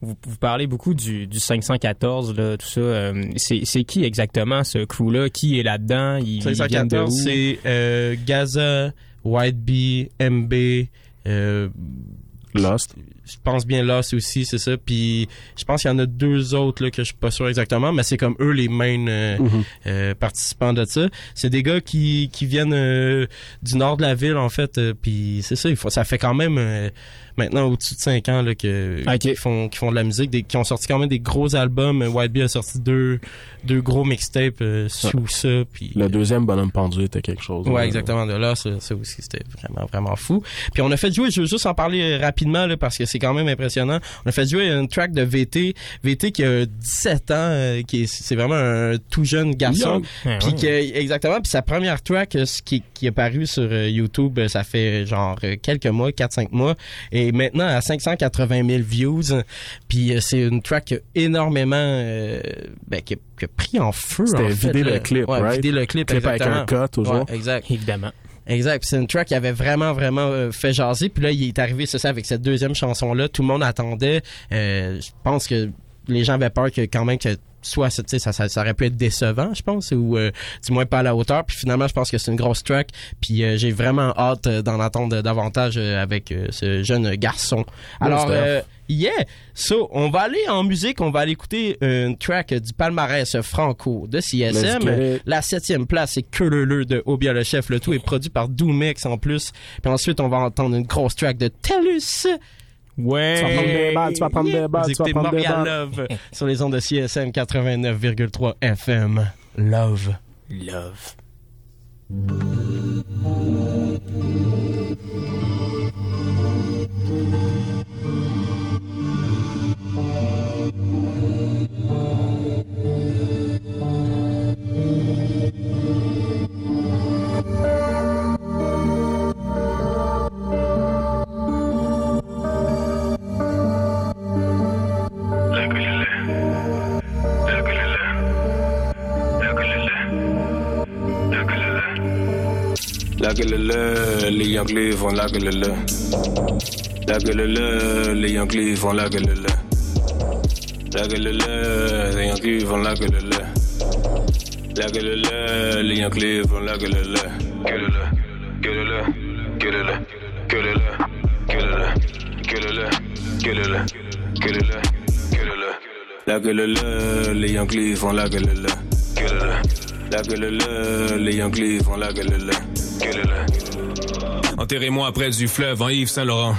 vous, vous parlez beaucoup du, du 514, là, tout ça. euh, c'est, qui exactement ce crew-là? Qui est là-dedans? Ils, ils viennent de 514, où? c'est euh, Gaza, White Bee, MB, euh, Lost je pense bien Lost aussi, c'est ça. Puis je pense qu'il y en a deux autres là, que je suis pas sûr exactement, mais c'est comme eux les main euh, Mhm. euh, participants de ça. C'est des gars qui, qui viennent euh, du nord de la ville en fait. euh, puis c'est ça, il faut, ça fait quand même euh, maintenant au-dessus de cinq ans là, que Ok. qui font qui font de la musique, des, qui ont sorti quand même des gros albums. Euh, White Bee a sorti deux deux gros mixtapes euh, sous ça. Puis Le deuxième bonhomme pendu était quelque chose. Ouais, là. exactement. De là, ça, ça aussi, c'était vraiment, vraiment fou. Puis on a fait jouer, je veux juste en parler euh, rapidement, là, parce que c'est quand même impressionnant. On a fait jouer une track de VT. VT qui a 17 ans, euh, qui est, c'est vraiment un tout jeune garçon. Ah Puis ouais. que, exactement, puis sa première track, euh, ce qui, qui est paru sur euh, YouTube, euh, ça fait euh, genre euh, quelques mois, 4-5 mois, et maintenant à 580 000 views. Puis euh, c'est une track qui a énormément, euh, ben, qui, a, qui a pris en feu. C'était en fait, vider là. le clip, ouais, right? vider le clip, Clip avec un cut, toujours. Ouais, exact. Évidemment. Exact. Puis c'est une track qui avait vraiment, vraiment euh, fait jaser. Puis là, il est arrivé, c'est ça, avec cette deuxième chanson-là. Tout le monde attendait. Euh, je pense que les gens avaient peur que quand même que soit ça, ça, ça aurait pu être décevant, je pense, ou euh, du moins pas à la hauteur. Puis finalement, je pense que c'est une grosse track. Puis euh, j'ai vraiment hâte euh, d'en entendre davantage euh, avec euh, ce jeune garçon. Alors, euh, yeah! So, on va aller en musique, on va aller écouter une track du palmarès franco de CSM. La septième place, c'est Que le le de Obia le chef. Le tout est produit par Doomex en plus. Puis ensuite, on va entendre une grosse track de TELUS. Ouais. Tu vas prendre des balles, tu vas prendre des balles, tu vas prendre des balles. Love sur les ondes de CSM 89,3 FM. Love. Love. Les Yankees font la gueule La gueule les Yankees font la gueule La gueule les Yankees font la gueule La gueule les Yankees font la gueule Gueule gueule gueule gueule gueule gueule gueule gueule gueule La gueule les Yankees font la gueule Gueule La gueule les Yankees font la gueule Enterrez-moi près du fleuve en Yves Saint-Laurent.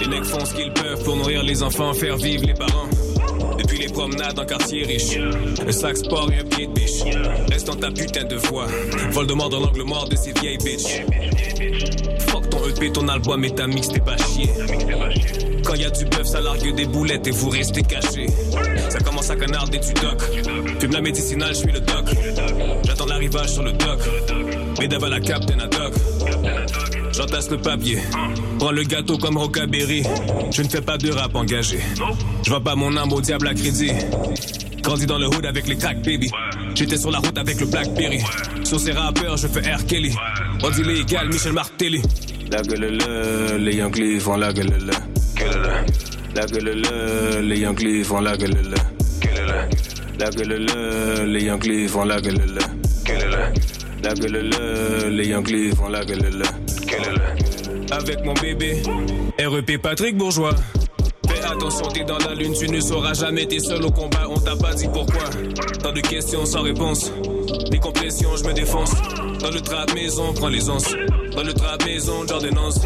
Les mecs font ce qu'ils peuvent pour nourrir les enfants, faire vivre les parents. Depuis les promenades en quartier riche, un sac sport et un pied de biche. Reste dans ta putain de voix. Voldemort dans l'angle mort de ces vieilles bitches. EP, ton album et ta t'es pas chier. Quand y a du bœuf, ça largue des boulettes et vous restez cachés. Ça commence à canarder du doc. Fume la médicinale, je suis le doc. J'attends l'arrivage sur le doc. Mais devant la captain à doc. J'entasse le papier. Prends le gâteau comme Rockaberry. Je ne fais pas de rap engagé. Je vends pas mon âme au diable à crédit. Grandi dans le hood avec les crack baby. J'étais sur la route avec le Blackberry. Sur ces rappeurs, je fais R. Kelly. On dit légal, Michel Martelly. La gueule le, les Yankees font la gueule le. La gueule le, les Yankees font la gueule le. La gueule le, les Yankees font la gueule le. La gueule le, les Yankees font la gueule le. Avec mon bébé, REP Patrick Bourgeois. Fais attention, t'es dans la lune, tu ne sauras jamais, t'es seul au combat, on t'a pas dit pourquoi. Tant de questions sans réponse, décompression, je me défonce. Dans le trap maison, prends les. Dans le maison, j'ordonnance.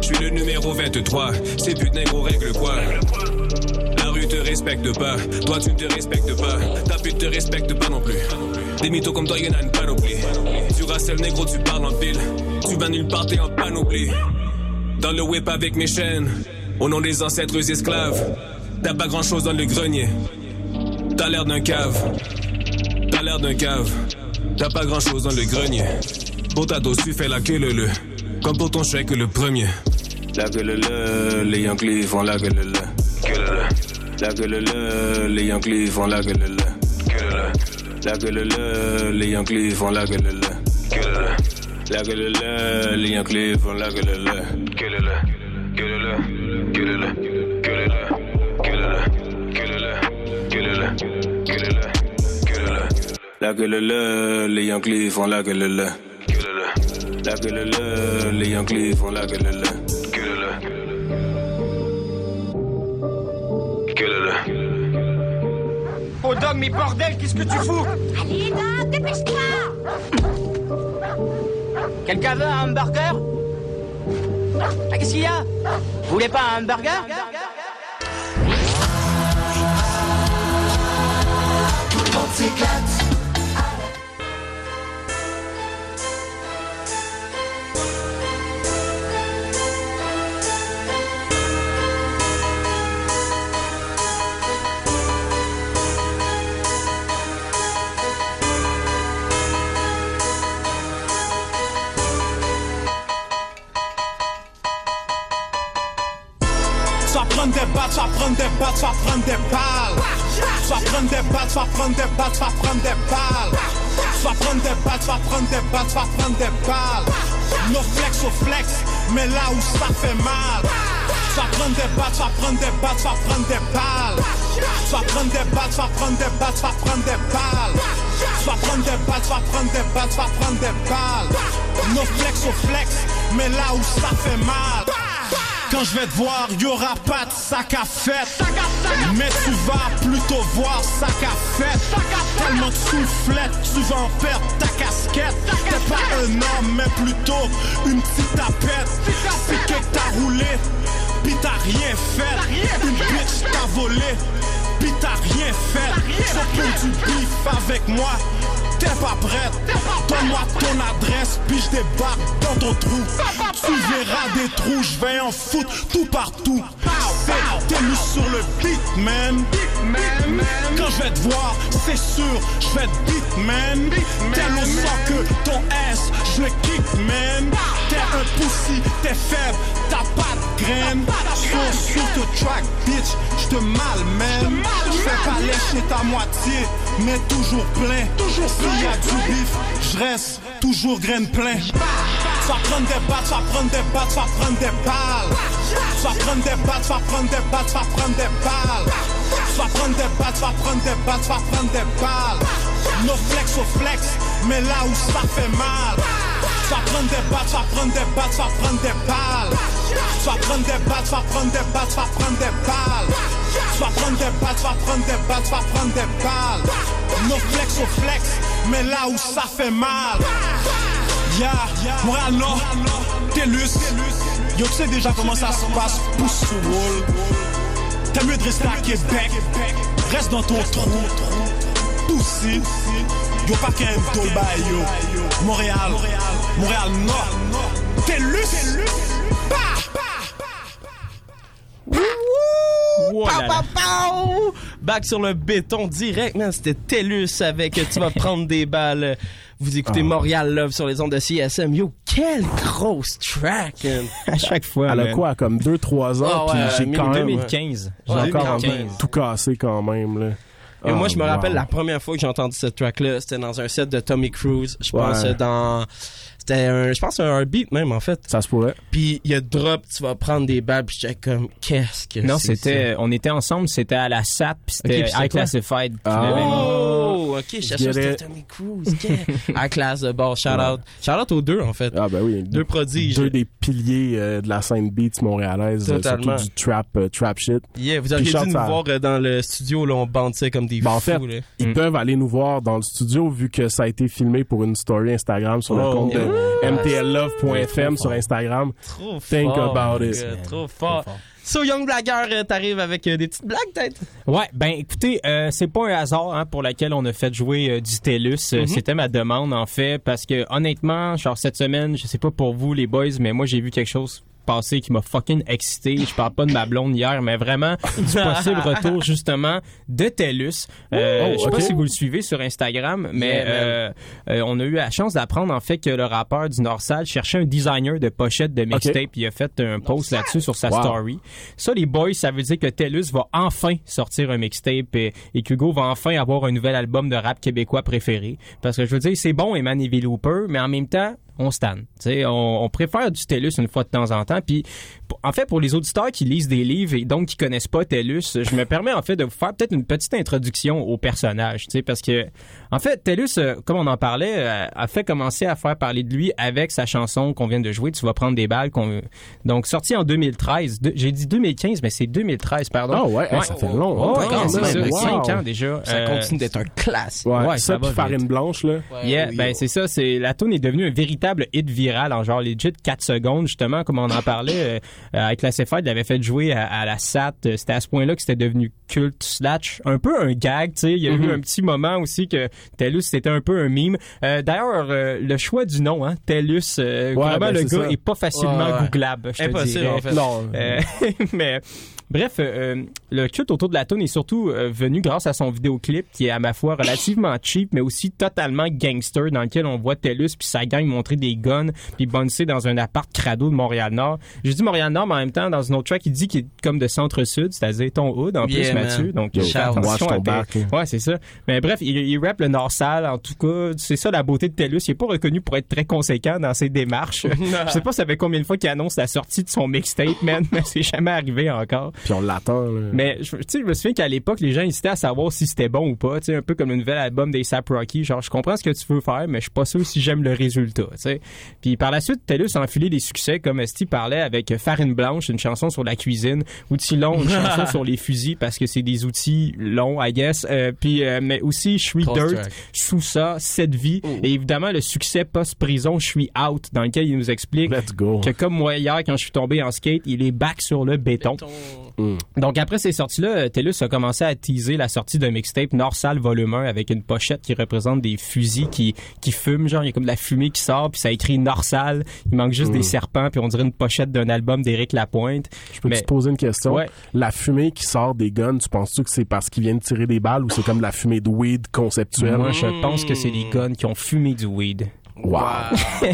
Je suis le numéro 23, ces putains gros règles quoi. La rue te respecte pas, toi tu ne te respectes pas, ta pute te respecte pas non plus. Des mythos comme toi, y'en a une panoplie. Tu le négro, tu parles en pile. Tu vas nulle part, t'es en panoplie. Dans le whip avec mes chaînes, au nom des ancêtres esclaves. T'as pas grand chose dans le grenier. T'as l'air d'un cave. T'as l'air d'un cave. T'as pas grand chose dans le grenier. Pour ta dose, tu fais la queue le le. Comme pour ton chèque le premier. La gueule le, les Yankees font la gueule le. Gueule le. La gueule le, les Yankees font la gueule le. Gueule le. La gueule le, les Yankees font la gueule le. Gueule le. La gueule le, les Yankees font la gueule le. Gueule le. Gueule le. Le. Gueule le. Gueule le. Gueule le. Le. Le. Le. La gueule le, les Yankees font la gueule le. La gueule le, les Yankees font la gueule le. Gueule le. Gueule le. Oh Dom, mais bordel, qu'est-ce que tu fous? Allez Dom, dépêche-toi. Quelqu'un veut un hamburger? Ah, Qu'est-ce qu'il y a? Vous voulez pas un hamburger? Tout le monde s'éclate Fwa pren de bat, fwa pren de bal Fwa pren de bat, fwa pren de bat, fwa pren de bal Fwa pren de bat, fwa pren de bat, fwa pren de bal No flex ou flex, men la ou sa fe mal Fwa pren de bat, fwa pren de bat, fwa pren de bal Fwa pren de bat, fwa pren de bat, fwa pren de bal Fwa pren de bat, fwa pren de bat, fwa pren de bal No flex ou flex, men la ou sa fe mal Quand je vais te voir, y aura pas de sac à fête. Mais tu vas plutôt voir sac à fête. Tellement de soufflettes, tu vas en perdre ta casquette. T'es pas un homme, mais plutôt une petite tapette. C'est que t'as roulé, pis t'as rien fait. Une bitch t'a volé, pis t'as rien fait. Veux du bif avec moi. T'es pas prête, donne-moi ton adresse, puis je débarque dans ton trou. Tu verras des trous, je vais en foutre tout partout. T'es mis sur le beat, man. Quand je vais te voir, c'est sûr, je vais te beat, man. Tel au sang que ton S, je le kick, man. T'es un pussy, t'es faible, t'as pas de graine. Sur, sur track, bitch, je te malmène. Je fais pas lécher ta moitié, mais toujours plein. S'il y a du bif, je reste toujours graine plein. Tu vas prendre des battes, tu vas prendre des battes, tu vas prendre des balles. Tu vas prendre des battes, tu vas prendre des battes, tu vas prendre des balles. Tu vas prendre des battes, tu vas prendre des battes, tu vas prendre des balles. No flex au flex, mais là où ça fait mal. Tu vas prendre des battes, tu vas prendre des battes, tu vas prendre des balles. Tu vas prendre des battes, tu vas prendre des battes, tu vas prendre des balles. Tu vas prendre des battes, tu vas prendre des battes, tu vas prendre des balles. No flex au flex, mais là où ça fait mal. Yeah, Montréal Nord, Télus. Yo, tu sais déjà comment ça se passe, pousse sur wall. T'as mieux de rester à Québec, reste dans ton trou. Poussi, yo pas qu'un dolba yo. Montréal, Montréal Nord, Télus. Bah! Pow, pow, pow! Back sur le béton direct, man. C'était TELUS avec Tu vas prendre des balles. Vous écoutez Ah. Montréal Love sur les ondes de CSM. Yo, quelle grosse track, man. À chaque fois. Elle a quoi, comme 2-3 ans, Ah ouais, puis j'ai quand même... 2015. J'ai Ouais, encore 2015. tout cassé quand même, là. Et moi, Ah, je me wow. rappelle la première fois que j'ai entendu cette track-là, c'était dans un set de Tommy Cruise. Je pense Ouais. euh, dans... C'était un... Je pense un beat même, en fait. Ça se pourrait. Puis il y a drop, tu vas prendre des balles, puis j'étais comme, qu'est-ce que Non, c'était, on était ensemble, c'était à la SAT, puis c'était High Classified. Ah. Oh, ok, je que c'était Tommy Cruise. ok. À classe de bord, shout out. Shout out aux deux, en fait. Ah ben oui. Deux prodiges. Deux des piliers euh, de la scène beats montréalaise, euh, Totalement. surtout du trap, euh, trap shit. Yeah, vous auriez dû nous à- voir euh, dans le studio, là, on bandait comme des Ben, en fous, fait, là. Ils Mm. peuvent aller nous voir dans le studio vu que ça a été filmé pour une story Instagram sur le Oh, compte de mtlove.fm sur. Instagram. Trop Think fort. about it. Trop fort. So, Young Blagueur, euh, t'arrives avec euh, des petites blagues, peut-être? Ouais, ben écoutez, euh, c'est pas un hasard hein, pour laquelle on a fait jouer euh, du TELUS. Mhm. C'était ma demande en fait parce que honnêtement, genre cette semaine, je sais pas pour vous les boys, mais moi j'ai vu quelque chose passer qui m'a fucking excité. Je parle pas de ma blonde hier, mais vraiment du possible retour justement de TELUS. Euh, Oh, je sais pas si vous le suivez sur Instagram, mais Yeah, euh, euh, on a eu la chance d'apprendre en fait que le rappeur du Northside cherchait un designer de pochette de mixtape. Il a fait un post là-dessus sur sa Wow. story. Ça, les boys, ça veut dire que TELUS va enfin sortir un mixtape et, et qu'Hugo va enfin avoir un nouvel album de rap québécois préféré. Parce que je veux dire, c'est bon Eman Evil Looper, mais en même temps, on stan. Tu sais, on, on préfère du TELUS une fois de temps en temps. Puis, en fait, pour les auditeurs qui lisent des livres et donc qui connaissent pas TELUS, je me permets en fait de vous faire peut-être une petite introduction au personnage. Tu sais, parce que, en fait, TELUS, euh, comme on en parlait, euh, a fait commencer à faire parler de lui avec sa chanson qu'on vient de jouer. Tu vas prendre des balles. qu'on- Donc, sorti en 2013. De- J'ai dit 2015, mais c'est 2013, pardon. Ah ouais, hey, ça fait long. Oh, ouais, Quand c'est même, ça. wow. 5 ans déjà. Ça Euh, continue d'être un classique. Ouais, Ouais, ça, ça va puis farine vite. blanche, là. Yeah, oui, ben c'est ça, c'est la tune est devenue un véritable hit viral en genre legit 4 secondes justement comme on en parlait euh, euh, avec la CFA, il l'avait fait jouer à, à la SAT, euh, c'était à ce point-là que c'était devenu culte slash un peu un gag, tu sais, il y a Mm-hmm. eu un petit moment aussi que TELUS c'était un peu un mime. Euh, d'ailleurs euh, le choix du nom hein, TELUS Ouais, vraiment ben, le gars ça. est pas facilement Ouais, ouais. googlable, je te Impossible, dirais. en fait. Non. Mais bref, euh, le culte autour de la tune est surtout euh, venu grâce à son vidéoclip qui est à ma foi relativement cheap, mais aussi totalement gangster, dans lequel on voit TELUS puis sa gang montrer des guns puis boncer dans un appart crado de Montréal-Nord. J'ai dit Montréal-Nord, mais en même temps, dans une autre track, il dit qu'il est comme de centre-sud, c'est-à-dire ton hood en Yeah, plus, man. Mathieu. Donc, Yo, euh, attention à back, là. Ouais, c'est ça. Mais bref, il, il rappe le Nord sale, en tout cas. C'est ça la beauté de TELUS. Il est pas reconnu pour être très conséquent dans ses démarches. Je sais pas ça fait combien de fois qu'il annonce la sortie de son mixtape, man, mais c'est jamais arrivé encore. Puis on l'attend, là. Mais tu sais, je me souviens qu'à l'époque, les gens hésitaient à savoir si c'était bon ou pas. Tu sais, un peu comme le nouvel album des Sap Rocky. Genre, je comprends ce que tu veux faire, mais je suis pas sûr si j'aime le résultat. Tu sais. Puis par la suite, TELUS a enfilé des succès, comme Esti parlait avec Farine Blanche, une chanson sur la cuisine, Outils longs, une chanson sur les fusils parce que c'est des outils longs, I guess. Euh, puis euh, mais aussi Je suis Dirt, track. sous ça, cette vie, et évidemment le succès post-prison Je suis out, dans lequel il nous explique Let's go. que comme moi hier quand je suis tombé en skate, il est back sur le béton. Mm. Donc après ces sorties-là, euh, TELUS a commencé à teaser la sortie d'un mixtape Norsal volume 1 avec une pochette qui représente des fusils qui qui fument, genre il y a comme de la fumée qui sort puis ça écrit Norsal, il manque juste des serpents puis on dirait une pochette d'un album d'Éric Lapointe. Je peux Mais- te poser une question? Ouais. La fumée qui sort des guns, tu penses-tu que c'est parce qu'ils viennent tirer des balles ou c'est comme de la fumée de weed conceptuelle? Moi, je pense que c'est des guns qui ont fumé du weed. Wow. Wow,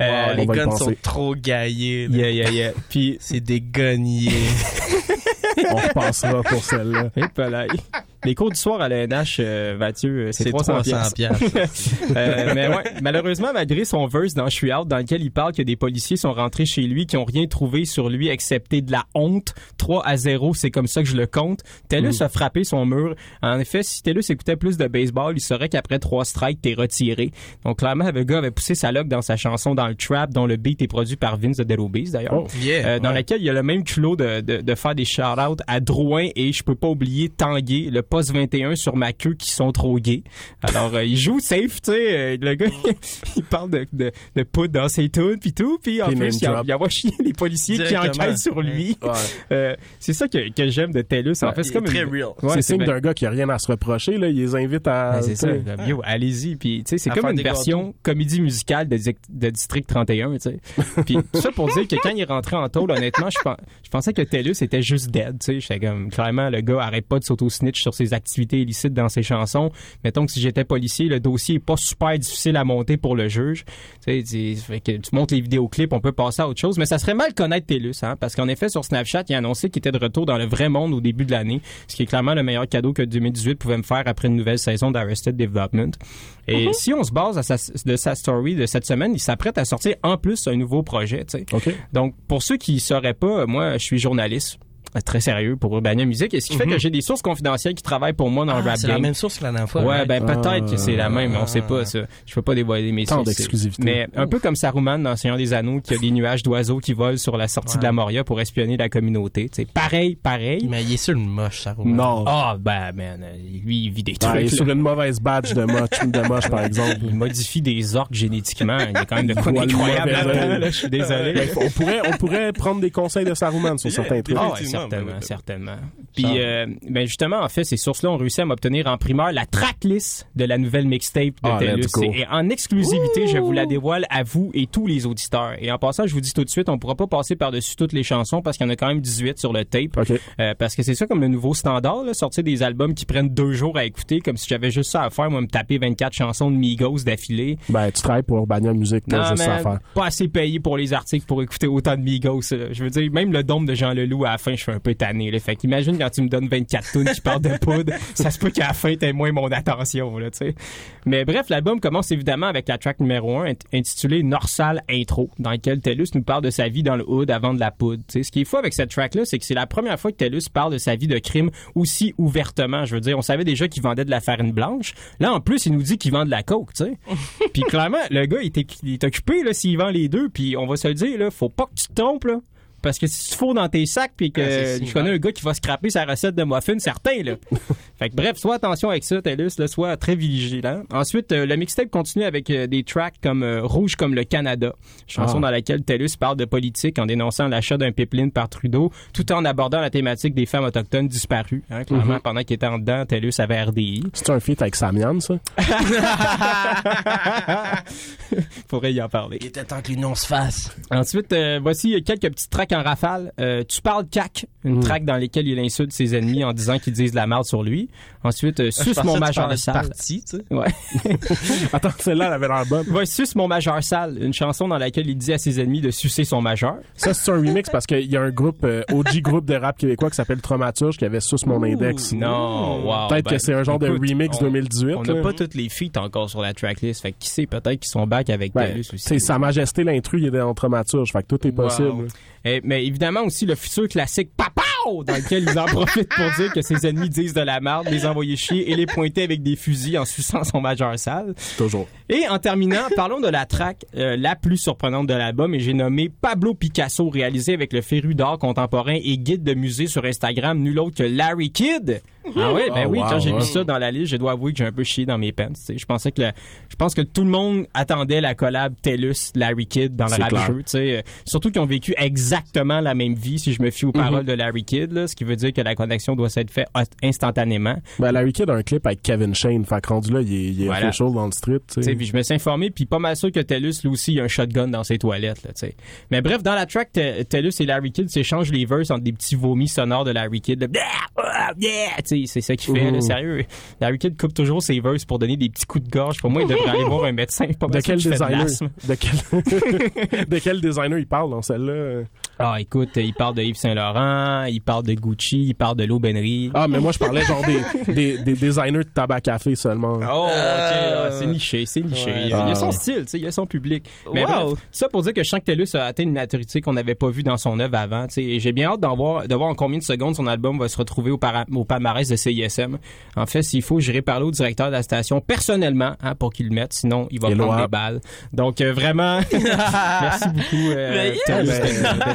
Euh, les guns penser. sont trop gaillés. là. Yeah, yeah, yeah. Puis C'est des gunniers. on repassera pour celle-là. Et. Les cours du soir à l'ENH, euh, Mathieu, euh, c'est C'est 300 300 piastres. piastres. Euh, mais ouais, malheureusement, malgré son verse dans Je suis out, dans lequel il parle que des policiers sont rentrés chez lui, qui ont rien trouvé sur lui excepté de la honte. 3 à 0, c'est comme ça que je le compte. TELUS a frappé son mur. En effet, si TELUS écoutait plus de baseball, il saurait qu'après trois strikes, t'es retiré. Donc clairement, le gars avait poussé sa loque dans sa chanson dans le trap, dont le beat est produit par Vince de Dead d'ailleurs. Oh. Yeah, Euh, dans ouais. laquelle il y a le même culot de, de, de faire des shout-outs à Drouin et je peux pas oublier Tanguay, le poste 21 sur ma queue qui sont trop gays. Alors, euh, il joue safe, tu sais. euh, le gars, il parle de, de, de poudre dans ses tunes puis tout. Puis en Puis plus, il, il envoie chier les policiers qui enquêtent sur lui. Ouais. Euh, c'est ça que, que j'aime de TELUS. En Ouais, fait, c'est comme très une- real. Ouais, c'est signe d'un gars qui a rien à se reprocher, là. Il les invite à. Ouais, c'est ça. Yo, allez-y. Puis, tu sais, c'est comme une version comédie musicale de, de District 31, tu sais. Puis, tout ça pour dire que quand il est rentré en tôle, honnêtement, je, pen- je pensais que TELUS était juste dead, tu sais. J'étais comme, clairement, le gars arrête pas de s'auto-snitch sur ses activités illicites dans ses chansons. Mettons que si j'étais policier, le dossier est pas super difficile à monter pour le juge. Tu sais, tu- fait que tu montes les vidéoclips, on peut passer à autre chose. Mais ça serait mal connaître TELUS, hein. Parce qu'en effet, sur Snapchat, il a annoncé qu'il était de retour dans le vrai monde au début de l'année. Ce qui est clairement le meilleur cadeau que 2018 pouvait me faire après une nouvelle saison d'Arrested Development. Et si on se base à sa, de sa story de cette semaine, il s'apprête à sortir en plus un nouveau projet, tu sais. OK. Donc, pour ceux qui sauraient pas, moi, je suis journaliste. Euh, Très sérieux pour Urbania Music. Et ce qui fait que j'ai des sources confidentielles qui travaillent pour moi dans le Ah, rap c'est la même source que la dernière fois. Ouais, right? ben peut-être Ah. que c'est la même, mais on sait pas ça. Je peux pas dévoiler mes Tant sources. d'exclusivité. Mais un peu comme Saruman dans Seigneur des Anneaux, qui a des nuages d'oiseaux qui volent sur la sortie de la Moria pour espionner la communauté. Sais, pareil, pareil. Mais il est sur le moche, roule. Non. Ah, ben, man, lui, il vit des Ah, trucs. il est là. sur une mauvaise badge de moche, de moche, par exemple. Il modifie des orques génétiquement. Il y a quand même de quoi Voilà le d'incroyable mauvais là-dedans, œil. là, Je suis désolé. Ben, on pourrait, on pourrait prendre des conseils de Saruman sur certains trucs. Ah ouais, certainement, ben oui, ben- certainement. Puis, euh, ben justement, en fait, ces sources-là ont réussi à m'obtenir en primeur la tracklist de la nouvelle mixtape de Ah, TELUS. Et en exclusivité, je vous la dévoile à vous et tous les auditeurs. Et en passant, je vous dis tout de suite, on pourra pas passer par-dessus toutes les chansons parce qu'il y en a quand même 18 sur le tape. Euh, parce que c'est ça comme le nouveau standard, là, sortir des albums qui prennent deux jours à écouter, comme si j'avais juste ça à faire, moi, me taper 24 chansons de Migos d'affilée. Ben, tu travailles pour Urbania Music, t'as Non, juste ça à faire. pas assez payé pour les articles pour écouter autant de Migos. là. Je veux dire, même le dôme de Jean Leloup, à la fin, je fais suis un peu tanné. Là. Fait qu'imagine quand tu me donnes 24 tunes qui parlent de poudre, ça se peut qu'à la fin, t'aies moins mon attention, là, tu sais. Mais bref, l'album commence évidemment avec la track numéro 1 intitulée Norsal Intro, dans lequel TELUS nous parle de sa vie dans le hood avant de la poudre. Tu sais, ce qui est fou avec cette track-là, c'est que c'est la première fois que TELUS parle de sa vie de crime aussi ouvertement. Je veux dire, on savait déjà qu'il vendait de la farine blanche. Là, en plus, il nous dit qu'il vend de la coke, tu sais. puis clairement, le gars, il est, il est occupé, là, s'il vend les deux. Puis on va se le dire, là, faut pas que tu te trompes, là. Parce que si tu fous dans tes sacs puis que Ah, je connais un gars qui va scraper sa recette de muffins, certain là. fait que bref, sois attention avec ça, TELUS, là, sois très vigilant. Ensuite, euh, le mixtape continue avec euh, des tracks comme euh, Rouge comme le Canada, chanson Ah. dans laquelle TELUS parle de politique en dénonçant l'achat d'un pipeline par Trudeau, tout en abordant la thématique des femmes autochtones disparues. Hein, clairement, Mhm. pendant qu'il était en dedans, TELUS avait RDI. C'est un feat avec Samian, ça? Faudrait y en parler. Il était temps que l'union se fasse. Ensuite, euh, voici quelques petites tracks en rafale. Euh, tu parles cac, une Mm. track dans laquelle il insulte ses ennemis en disant qu'ils disent de la merde sur lui. Ensuite, euh, suce mon majeur sale. parti, tu sais. Ouais. Attends, celle-là, elle avait l'air bonne. Ouais, suce mon majeur sale, une chanson dans laquelle il dit à ses ennemis de sucer son majeur. Ça, c'est un remix parce qu'il y a un groupe, euh, OG groupe de rap québécois qui s'appelle Traumaturge qui avait Sous mon index. Non, wow. Peut-être ben, que c'est un genre écoute, de remix on- 2018. On n'a pas toutes les feats encore sur la tracklist, fait que qui sait, peut-être qu'ils sont back avec Ben, aussi. c'est Sa Majesté l'intrus, il est dans Traumaturge. Fait que tout est possible. Wow. Eh, mais évidemment aussi le futur classique Papao dans lequel ils en profitent pour dire que ses ennemis disent de la merde, les envoyer chier et les pointer avec des fusils en suçant son majeur sale. Toujours. Et en terminant, parlons de la track euh, la plus surprenante de l'album et j'ai nommé Pablo Picasso réalisé avec le féru d'art contemporain et guide de musée sur Instagram nul autre que Larry Kidd. Ah ouais, ben Oh, oui, wow, quand j'ai vu ça dans la liste, je dois avouer que j'ai un peu chié dans mes pants. Je pensais que le- je pense que tout le monde attendait la collab TELUS Larry Kidd dans le C'est rap clair. jeu, surtout qu'ils ont vécu exactement la même vie si je me fie aux paroles Mhm. de Larry Kidd là, ce qui veut dire que la connexion doit s'être faite instantanément. Ben, Larry Kidd a un clip avec Kevin Shane. Fait que rendu là, il est, il est Voilà. official dans le street. tu sais, je me suis informé, puis pas mal sûr que TELUS, lui aussi, il a un shotgun dans ses toilettes. Là, tu sais. Mais bref, dans la track, Te- TELUS et Larry Kidd s'échangent les verses entre des petits vomis sonores de Larry Kidd. là. Ah, yeah! C'est ça qu'il fait, là, sérieux. Larry Kidd coupe toujours ses verses pour donner des petits coups de gorge. Pour moi, il devrait aller voir un médecin. Pas De quel de designer? l'asthme. De quel... de quel designer il parle dans celle-là? Ah, écoute, il parle de Yves Saint-Laurent, il parle de Gucci, il parle de l'aubainerie. Ah, mais moi, je parlais genre des, des, des designers de tabac café seulement. Oh, ok, ah, c'est niché, c'est niché. Ouais. Il, y a, il y a Ah. son style, tu sais, il y a son public. Mais Wow. bref, ça pour dire que Shank TELUS a atteint une maturité qu'on n'avait pas vue dans son œuvre avant. tu sais. Et j'ai bien hâte d'en voir, de voir en combien de secondes son album va se retrouver au, para- au palmarès de CISM. En fait, s'il faut, j'irai parler au directeur de la station personnellement hein, pour qu'il le mette, sinon il va Et prendre loin. des balles. Donc euh, vraiment, merci beaucoup. euh,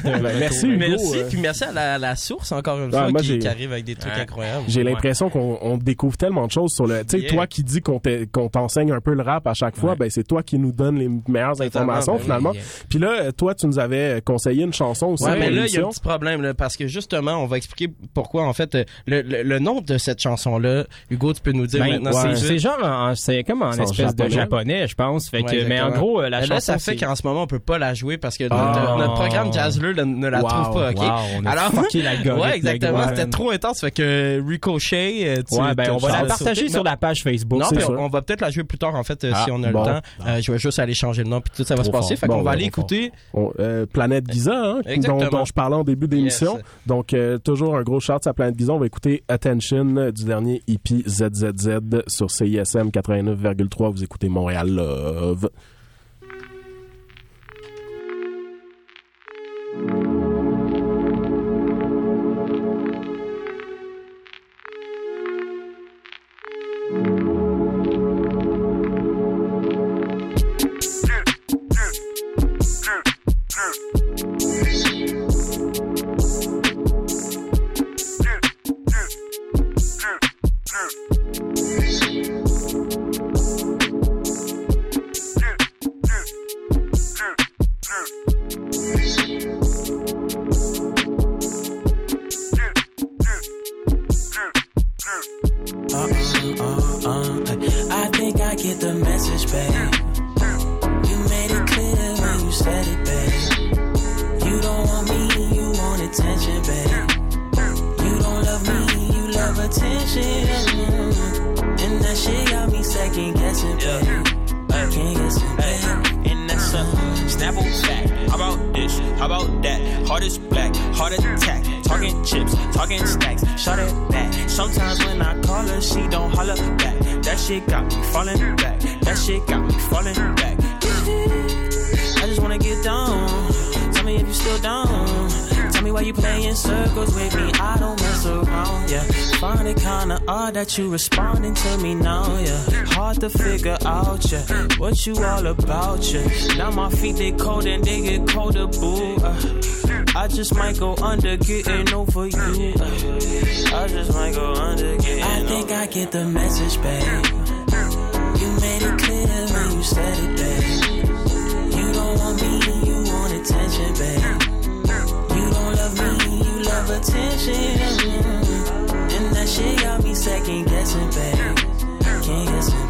Ben, merci, Hugo. Merci, euh, puis merci à la, la source encore une Ah, fois moi, qui, arrive avec des trucs incroyables. J'ai Ouais. l'impression qu'on on découvre tellement de choses sur le. Tu sais, Yeah. toi qui dis qu'on t'e- qu'on t'enseigne un peu le rap à chaque fois, Ouais. ben c'est toi qui nous donne les meilleures Totalement, informations ben oui, finalement. yeah. Puis là, toi, tu nous avais conseillé une chanson aussi. Ouais, mais là, il y a un petit problème, là, parce que justement, on va expliquer pourquoi, en fait, euh, le, le, le nom de cette chanson-là, Hugo, tu peux nous dire Ben, maintenant. c'est- genre, en- c'est comme en espèce de japonais. je pense. Fait que, Ouais, mais en gros, euh, la chanson. là, ça fait qu'en ce moment, on peut pas la jouer parce que Ah. notre, notre programme Jazzler ne, ne la Wow, trouve pas, ok? Wow, on a Alors- Ouais, exactement. C'était trop intense, fait que Ricochet, euh, tu, Ouais, ben, on va la partager sur la page Facebook. Non, on, va peut-être la jouer plus tard, en fait, euh, Ah, si on a bon. le temps. Euh, je vais juste aller changer le nom, puis tout ça va se passer. fort. Fait qu'on Bon, va aller écouter. On- euh, Planète Giza, hein, dont, dont je parlais en début d'émission. Yes. Donc, euh, toujours un gros shout à Planète Giza. On va écouter Attention du dernier EP ZZZ sur CISM 89,3. Vous écoutez Montréal Love. Kinda odd that you responding to me now, yeah. Hard to figure out, yeah. What you all about, yeah. Now my feet they cold and they get colder, boo. Uh, I just might go under getting over you. Uh, I just might go under getting I think I get the message, babe. You made it clear when you said it, babe. You don't want me, you want attention, babe. You don't love me, you love attention. Can't guess it, babe. Can't guess it.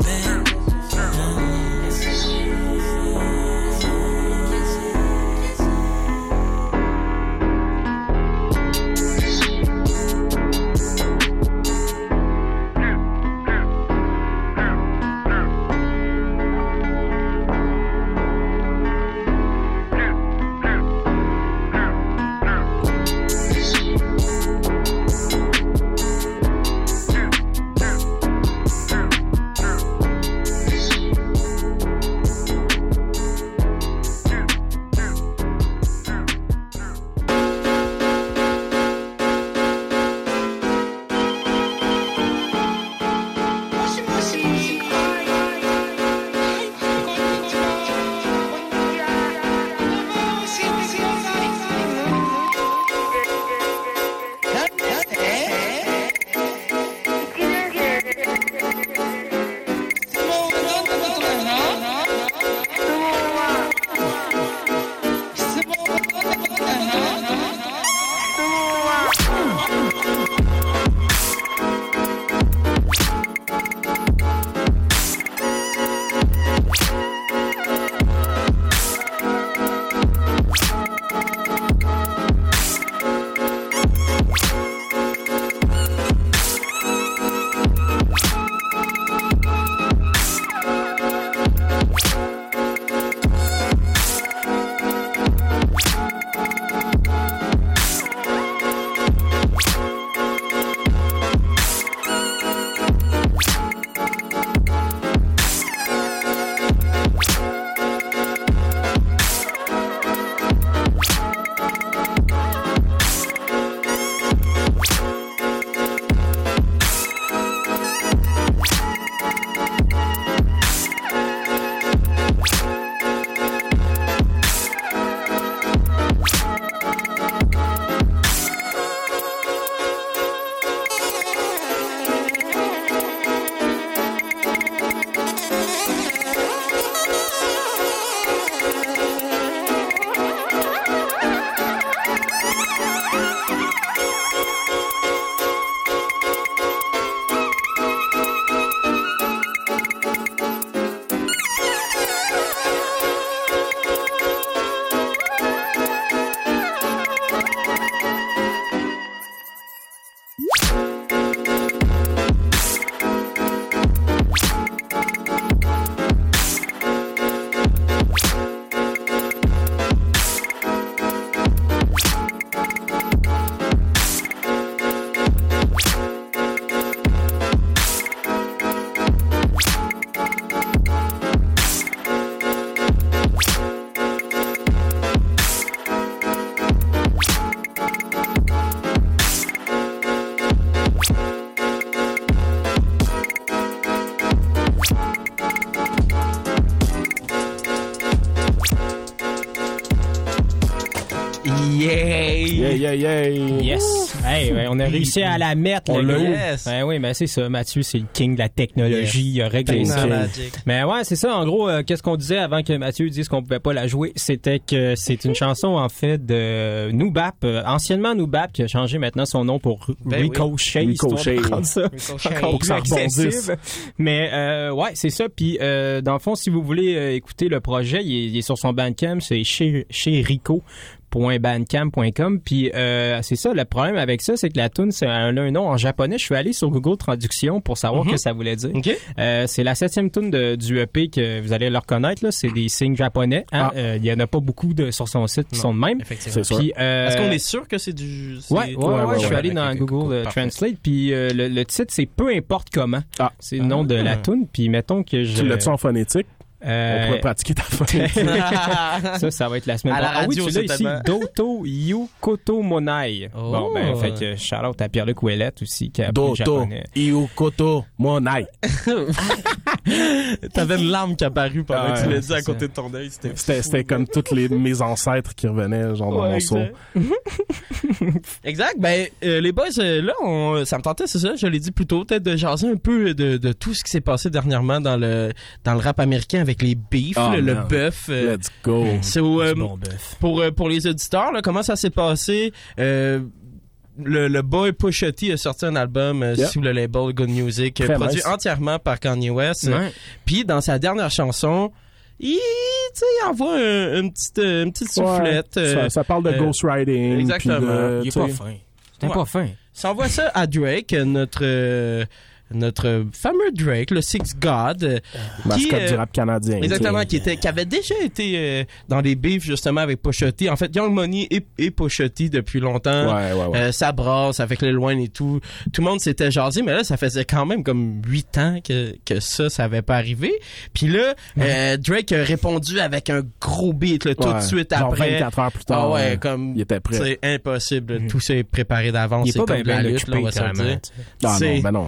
Yeah, yeah, yeah. Yes. Hey, ouais, on a réussi à la mettre. On le l'a. Yes. Ben oui, mais c'est ça. Mathieu, c'est le king de la technologie. Il a réglé ça. Technologique. Mais ouais, c'est ça. En gros, euh, qu'est-ce qu'on disait avant que Mathieu dise qu'on pouvait pas la jouer? C'était que c'est une chanson, en fait, de Noobap. euh, anciennement Noobap, qui a changé maintenant son nom pour Ben oui. Ricochet. Ricochet. de rendre ça Ricochet. Pour que ça rebondisse. Mais euh, ouais, c'est ça. Puis dans le fond, si vous voulez euh, écouter le projet, il est, il est sur son Bandcamp, c'est chez, chez Rico. .bandcamp.com puis euh, c'est ça le problème avec ça c'est que la tune c'est un, un nom en japonais je suis allé sur Google Traduction pour savoir ce que ça voulait dire OK. Euh, c'est la septième tune de- du EP que vous allez le reconnaître là c'est des signes japonais hein. Ah. Euh, il y en a pas beaucoup de, sur son site qui Non, sont de même euh, Est-ce qu'on est sûr que c'est du. Ouais, ouais, ouais, ouais, je suis allé dans Google euh, parfait. Translate, puis euh, le, le titre c'est peu importe comment. Ah. C'est le nom de la tune, puis mettons que je. Tu l'as-tu en phonétique? Euh, On pourrait pratiquer ta ça, ça va être la semaine prochaine. Ah oui, tu l'as ici. Doto Yukoto Monai. Oh. Bon, ben, fait que shout-out à Pierre-Luc Ouellette aussi, qui a appris Doto. Iukoto, Monai. T'avais une larme qui est apparue pendant Ah, que tu l'as dit à côté de ton œil. C'était comme tous les, mes ancêtres qui revenaient, genre, dans Ouais, mon son. exact. Ben, euh, les boys, euh, là, on- ça me tentait, c'est ça, je l'ai dit plus tôt, peut-être de jaser un peu de, de tout ce qui s'est passé dernièrement dans le, dans le rap américain avec les beefs, Oh, le, le bœuf. euh, Let's go. So, euh, bon bœuf. pour, euh, pour les auditeurs, là, comment ça s'est passé? Euh, le, le boy Pusha T a sorti un album euh, Yeah. sous le label Good Music, Très produit nice. entièrement par Kanye West. Ouais. Puis dans sa dernière chanson, il, envoie un- une petite, une petite soufflette. Ouais, euh, ça, ça parle de euh, ghostwriting. exactement. de, Il est pas fin. C'est Ouais. pas fin. Ça envoie ça à Drake, notre euh, notre fameux Drake, le Six God, euh, qui, Mascotte euh, du rap canadien. exactement, qui était, qui avait déjà été euh, dans des beefs justement avec T. En fait, Young Money et, et depuis longtemps. Ouais, ouais, ouais. Euh, ça brasse avec le loin et tout. Tout le monde s'était jasé, mais là, ça faisait quand même comme huit ans que, que ça, ça avait pas arrivé. Puis là, euh, Drake a répondu avec un gros beat là, tout de suite Genre après. 24 heures plus tard. Ah ouais, comme il était prêt. c'est impossible. Tout s'est préparé d'avance. Il est C'est pas comme bien bien lutte, là, on va occupé, se dire. Ah non, ben non.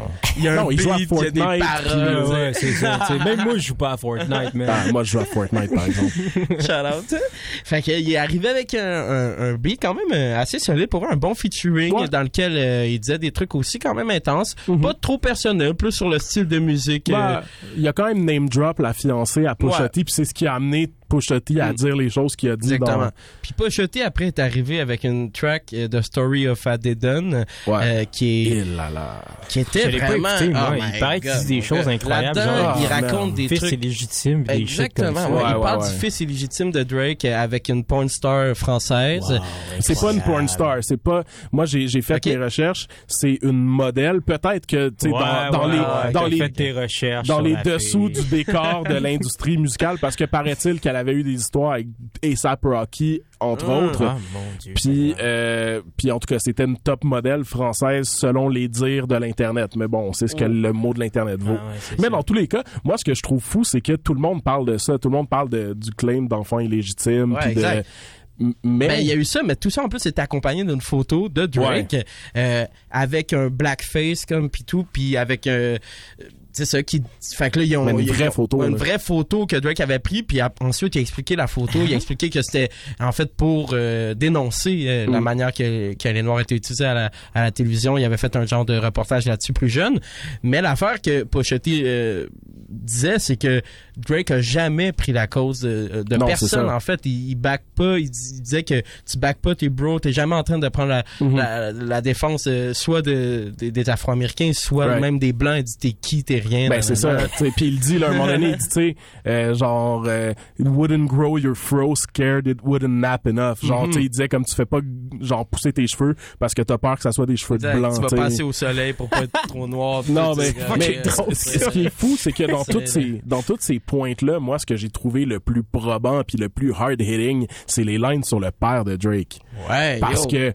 Il a Non, il joue à beat, il y a des Fortnite, paroles. puis, Ouais, c'est ça. Même moi, je joue pas à Fortnite, mais. Ah, moi, je joue à Fortnite, par exemple. Shout out. Fait qu'il est arrivé avec un, un, un beat quand même euh, assez solide pour un bon featuring Ouais. dans lequel euh, il disait des trucs aussi quand même intenses. Mhm. Pas trop personnel, plus sur le style de musique. euh, Ben, il y a quand même name drop la fiancée à. T, puis c'est ce qui a amené Pusha T à Mm. dire les choses qu'il a dit Exactement. dans... Puis Pusha T après est arrivé avec une track euh, de Story of Ouais. euh, qui est là là. qui était Je pas écouté. Oh il paraît qu'il dit des choses gars. incroyables. Genre, il Ah, raconte man. des fils trucs illégitimes, des shit comme Exactement. ça. ouais. Ouais, il ouais, parle ouais. du fils illégitime de Drake euh, avec une porn star française. Wow, C'est pas une porn star, c'est pas. Moi, j'ai fait Ok. mes recherches. C'est une modèle. Peut-être que tu sais Ouais, dans, dans ouais, les ouais, dans les fait tes recherches dans les dessous du décor de l'industrie musicale, parce que paraît-il qu'elle avait eu des histoires avec A$AP Rocky entre Ah. autres. Ah, mon Dieu. Puis, euh, puis en tout cas, c'était une top modèle française selon les dires de l'internet. Mais bon, c'est ce que le mot de l'internet vaut. Ah ouais, Mais dans tous les cas, moi, ce que je trouve fou, c'est que tout le monde parle de ça. Tout le monde parle de, du claim d'enfant illégitime. Ouais, puis de- exact. M- Mais Ben, il y a eu ça, mais tout ça en plus c'était accompagné d'une photo de Drake euh, avec un blackface comme pis tout, puis avec un c'est ça qui fait que là ils ont Mais une ils ont- vraie photo, une là. vraie photo que Drake avait pris puis ensuite il a expliqué la photo il a expliqué que c'était en fait pour euh, dénoncer euh, la Mm. manière que, que les noirs étaient utilisés à la, à la télévision il avait fait un genre de reportage là-dessus plus jeune mais l'affaire que Pochetti euh, disait c'est que Drake a jamais pris la cause de, de Non, c'est personne en fait il, il back pas il, dis- il disait que tu back pas tes bros t'es jamais en train de prendre la, Mhm. la, la défense soit de, des- des Afro-Américains soit Right. même des blancs il dit t'es qui t'es rien Ben c'est ça. nanana. tu sais. Puis il dit là, à un moment donné, il dit tu sais, euh, genre euh, it wouldn't grow your fro scared it wouldn't nap enough. Genre Mhm. tu sais, il disait comme tu fais pas genre pousser tes cheveux parce que t'as peur que ça soit des cheveux Exact. blancs. tu vas passer au soleil pour pas être trop noir Non, mais, mais ce qui est fou, c'est que dans toutes ces, dans toutes ces pointes-là, moi, ce que j'ai trouvé le plus probant puis le plus hard-hitting, c'est les lines sur le père de Drake. ouais Parce yo. que,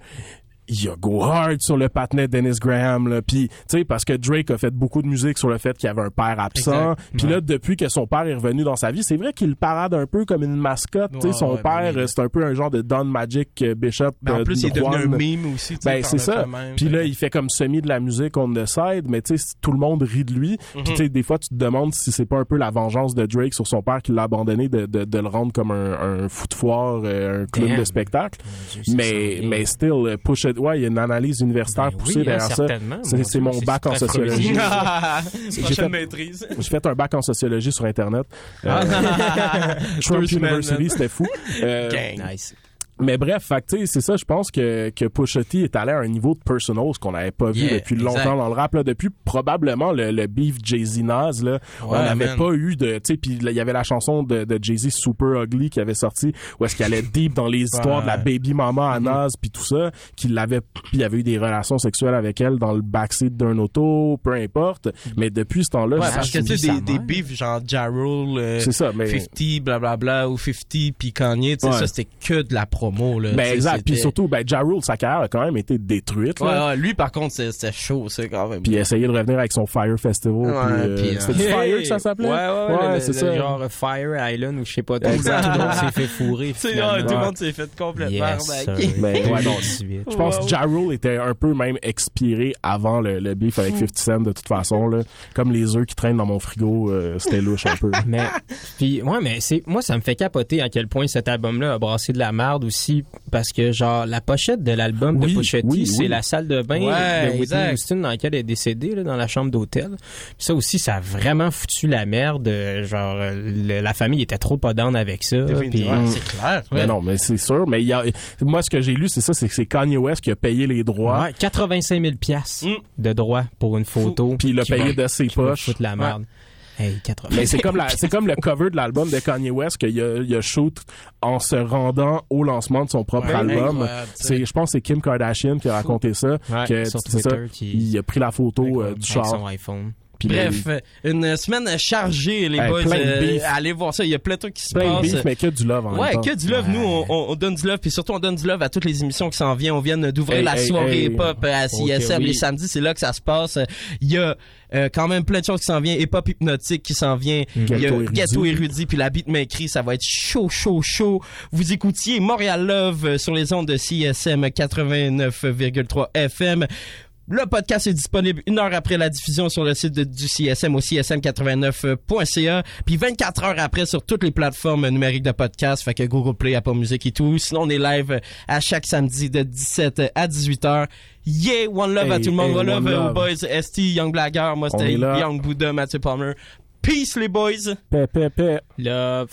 il y a go hard sur le patinet de Dennis Graham là. Puis tu sais parce que Drake a fait beaucoup de musique sur le fait qu'il y avait un père absent. Puis là depuis que son père est revenu dans sa vie c'est vrai qu'il parade un peu comme une mascotte tu sais. Ouais, son ouais, père ben c'est un peu un genre de Don Magic euh, Bishop Mais en euh, plus il est devenu un meme aussi Ben c'est ça. Puis là, que- il fait comme semi de la musique on the side, mais tu sais, tout le monde rit de lui. Puis tu sais, des fois, tu te demandes si c'est pas un peu la vengeance de Drake sur son père qui l'a abandonné de, de, de le rendre comme un, un fou de foire, euh, un clown Damn. de spectacle. Dieu, Mais mais still, push Ouais, il y a une analyse universitaire Ben poussée oui, hein, derrière ça. certainement. C'est Mon bac en sociologie. J'ai fait- maîtrise J'ai fait un bac en sociologie sur Internet. Euh, Ah. Trump semaines, University, c'était fou. Euh. Nice. Mais bref, fait que, tu sais, c'est ça, je pense que, que Pusha T est allé à un niveau de personal, ce qu'on n'avait pas vu depuis exact. longtemps dans le rap, là, depuis probablement le, le beef Jay-Z Nas, là. on Ouais, n'avait man. pas eu de, tu sais, puis il y avait la chanson de, de Jay-Z Super Ugly qui avait sorti, où est-ce qu'il allait deep dans les histoires de la baby mama à Nas, puis tout ça, qu'il l'avait, puis il avait eu des relations sexuelles avec elle dans le backseat d'un auto, peu importe. Mais depuis ce temps-là, Ouais, ça parce que tu des, des beefs genre Ja Rule, euh, ça, mais- 50, blablabla, ou 50 puis Kanye, tu sais, ça c'était que de la promo, là. Ben exact. Puis surtout, ben Ja Rule, sa carrière a quand même été détruite. Ouais, là. ouais, lui, par contre, c'est- c'était chaud, c'est quand même. Puis essayer de revenir avec son Fire Festival. Ouais, puis, euh, euh, c'était du Fire que ça s'appelait? Ouais, ouais, ouais. c'est ça. Genre Fire Island ou je sais pas. Tout Exact. tout le monde s'est fait fourrer. Tout le monde s'est fait complètement Yes, arnaquer. Ben, ouais, non. 2018. Je pense que Ja Rule était un peu même expiré avant le, le beef avec 50 Cent de toute façon. Là. Comme les œufs qui traînent dans mon frigo, euh, c'était louche un peu. mais puis ouais mais c'est moi ça me fait capoter à quel point cet album là a brassé de la merde aussi parce que genre la pochette de l'album Oui, de Pusha oui, c'est oui. la salle de bain Ouais, de Whitney exact. Houston dans laquelle elle est décédée là, dans la chambre d'hôtel Puis ça aussi ça a vraiment foutu la merde euh, genre euh, le- la famille était trop pas down avec ça c'est clair. Mais non, mais c'est sûr. Mais y a, moi, ce que j'ai lu, c'est ça, c'est que c'est Kanye West qui a payé les droits. Ouais, 85 000 piastres Mm. de droits pour une photo Puis il l'a qui payé va- de ses poches. foutre la merde hey 80 Mais c'est comme la, c'est comme le cover de l'album de Kanye West qu'il a, il a shoot en se rendant au lancement de son propre Ouais, album. C'est, je pense, que c'est Kim Kardashian qui a raconté ça. Ouais, que, sur c'est ça, qui- il a pris la photo euh, avec du son char. iPhone Bref, une semaine chargée, les Hey, boys. euh, allez voir ça, il y a plein de trucs qui se plein de passent. beef, mais que du love en Ouais, même temps. que du love. Nous, on, on- on donne du love, puis surtout, on donne du love à toutes les émissions qui s'en viennent. On vient d'ouvrir Hey, la hey, soirée hip-hop à oui. les samedis. C'est là que ça se passe. Il y a euh, quand même plein de choses qui s'en viennent. Hip-hop hypnotique qui s'en vient. Il y a Ghetto érudit. Puis la beatmakerie, ça va être chaud, chaud, chaud. Vous écoutiez Montréal Love euh, sur les ondes de CISM 89,3 FM. Le podcast est disponible une heure après la diffusion sur le site de- du CSM au csm89.ca, puis 24 heures après sur toutes les plateformes numériques de podcast, fait que Google Play, Apple Music et tout. Sinon, on est live à chaque samedi de 17 à 18 heures. Yeah, one love à tout le monde. hey, one love, aux boys, ST, Young Blagger, moi c'était. Young Buddha, Mathieu Palmer. Peace les boys! Pé, pé. love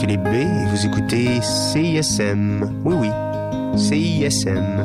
Philippe B et vous écoutez CISM. Oui, oui, CISM.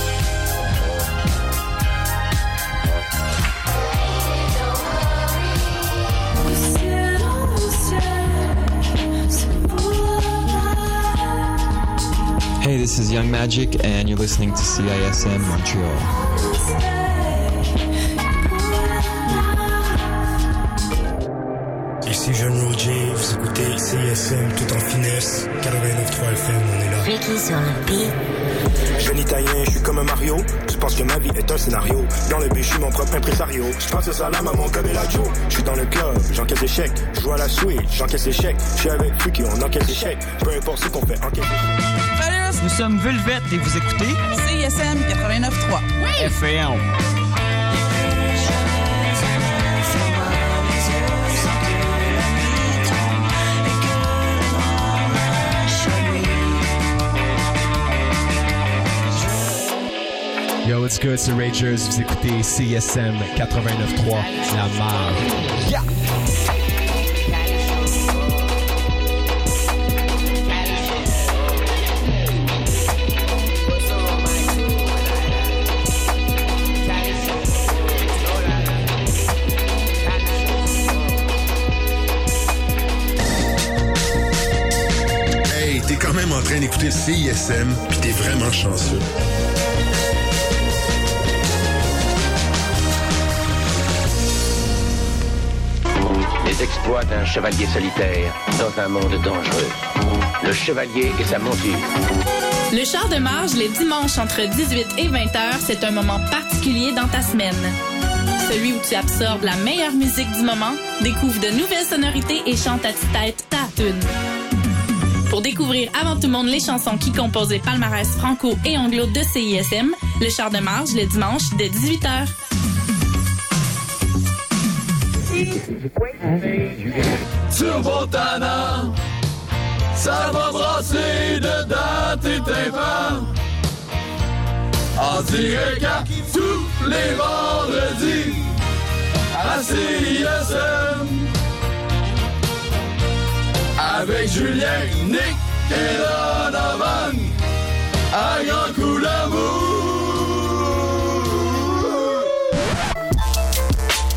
Hey, this is Young Magic, and you're listening to CISM Montreal. Ici Jeune Roger, vous écoutez CISM tout en finesse. 89.3 FM, on est là. Ricky sur le beat. Jeune italien, je suis comme un Mario. Je pense que ma vie est un scénario. Dans le but, je suis mon propre impresario. Je passe salam à mon Joe. Je suis dans le club, j'encaisse des chèques. Je joue à la suite, j'encaisse des chèques. Je suis avec Fuki, on encaisse des chèques. Peu importe ce qu'on fait, encaisse des chèques. Nous sommes Vulvette et vous écoutez CISM 89.3. FM. Yo, what's good, c'est Ragers. Vous écoutez CSM 89.3, la marge. Hey, d'écouter CISM, pis t'es vraiment chanceux. Les exploits d'un chevalier solitaire dans un monde dangereux. Le chevalier et sa monture. Le char de marge les dimanches entre 18 et 20 heures, c'est un moment particulier dans ta semaine. celui où tu absorbes la meilleure musique du moment, découvre de nouvelles sonorités et chante à tue-tête ta tune. Pour découvrir avant tout le monde les chansons qui composent les palmarès franco et anglo de CISM, le char de marge le dimanche dès 18h. Turbo Tana, ça va brasser dedans tes tympans. En direct à tous les vendredis à CISM. Avec Julien, Nick et Donovan, à grand coup d'amour.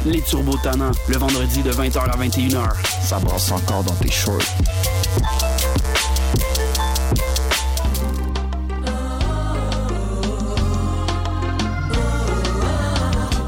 Les Turbo Tannants, le vendredi de 20h à 21h. Ça brasse encore dans tes shorts.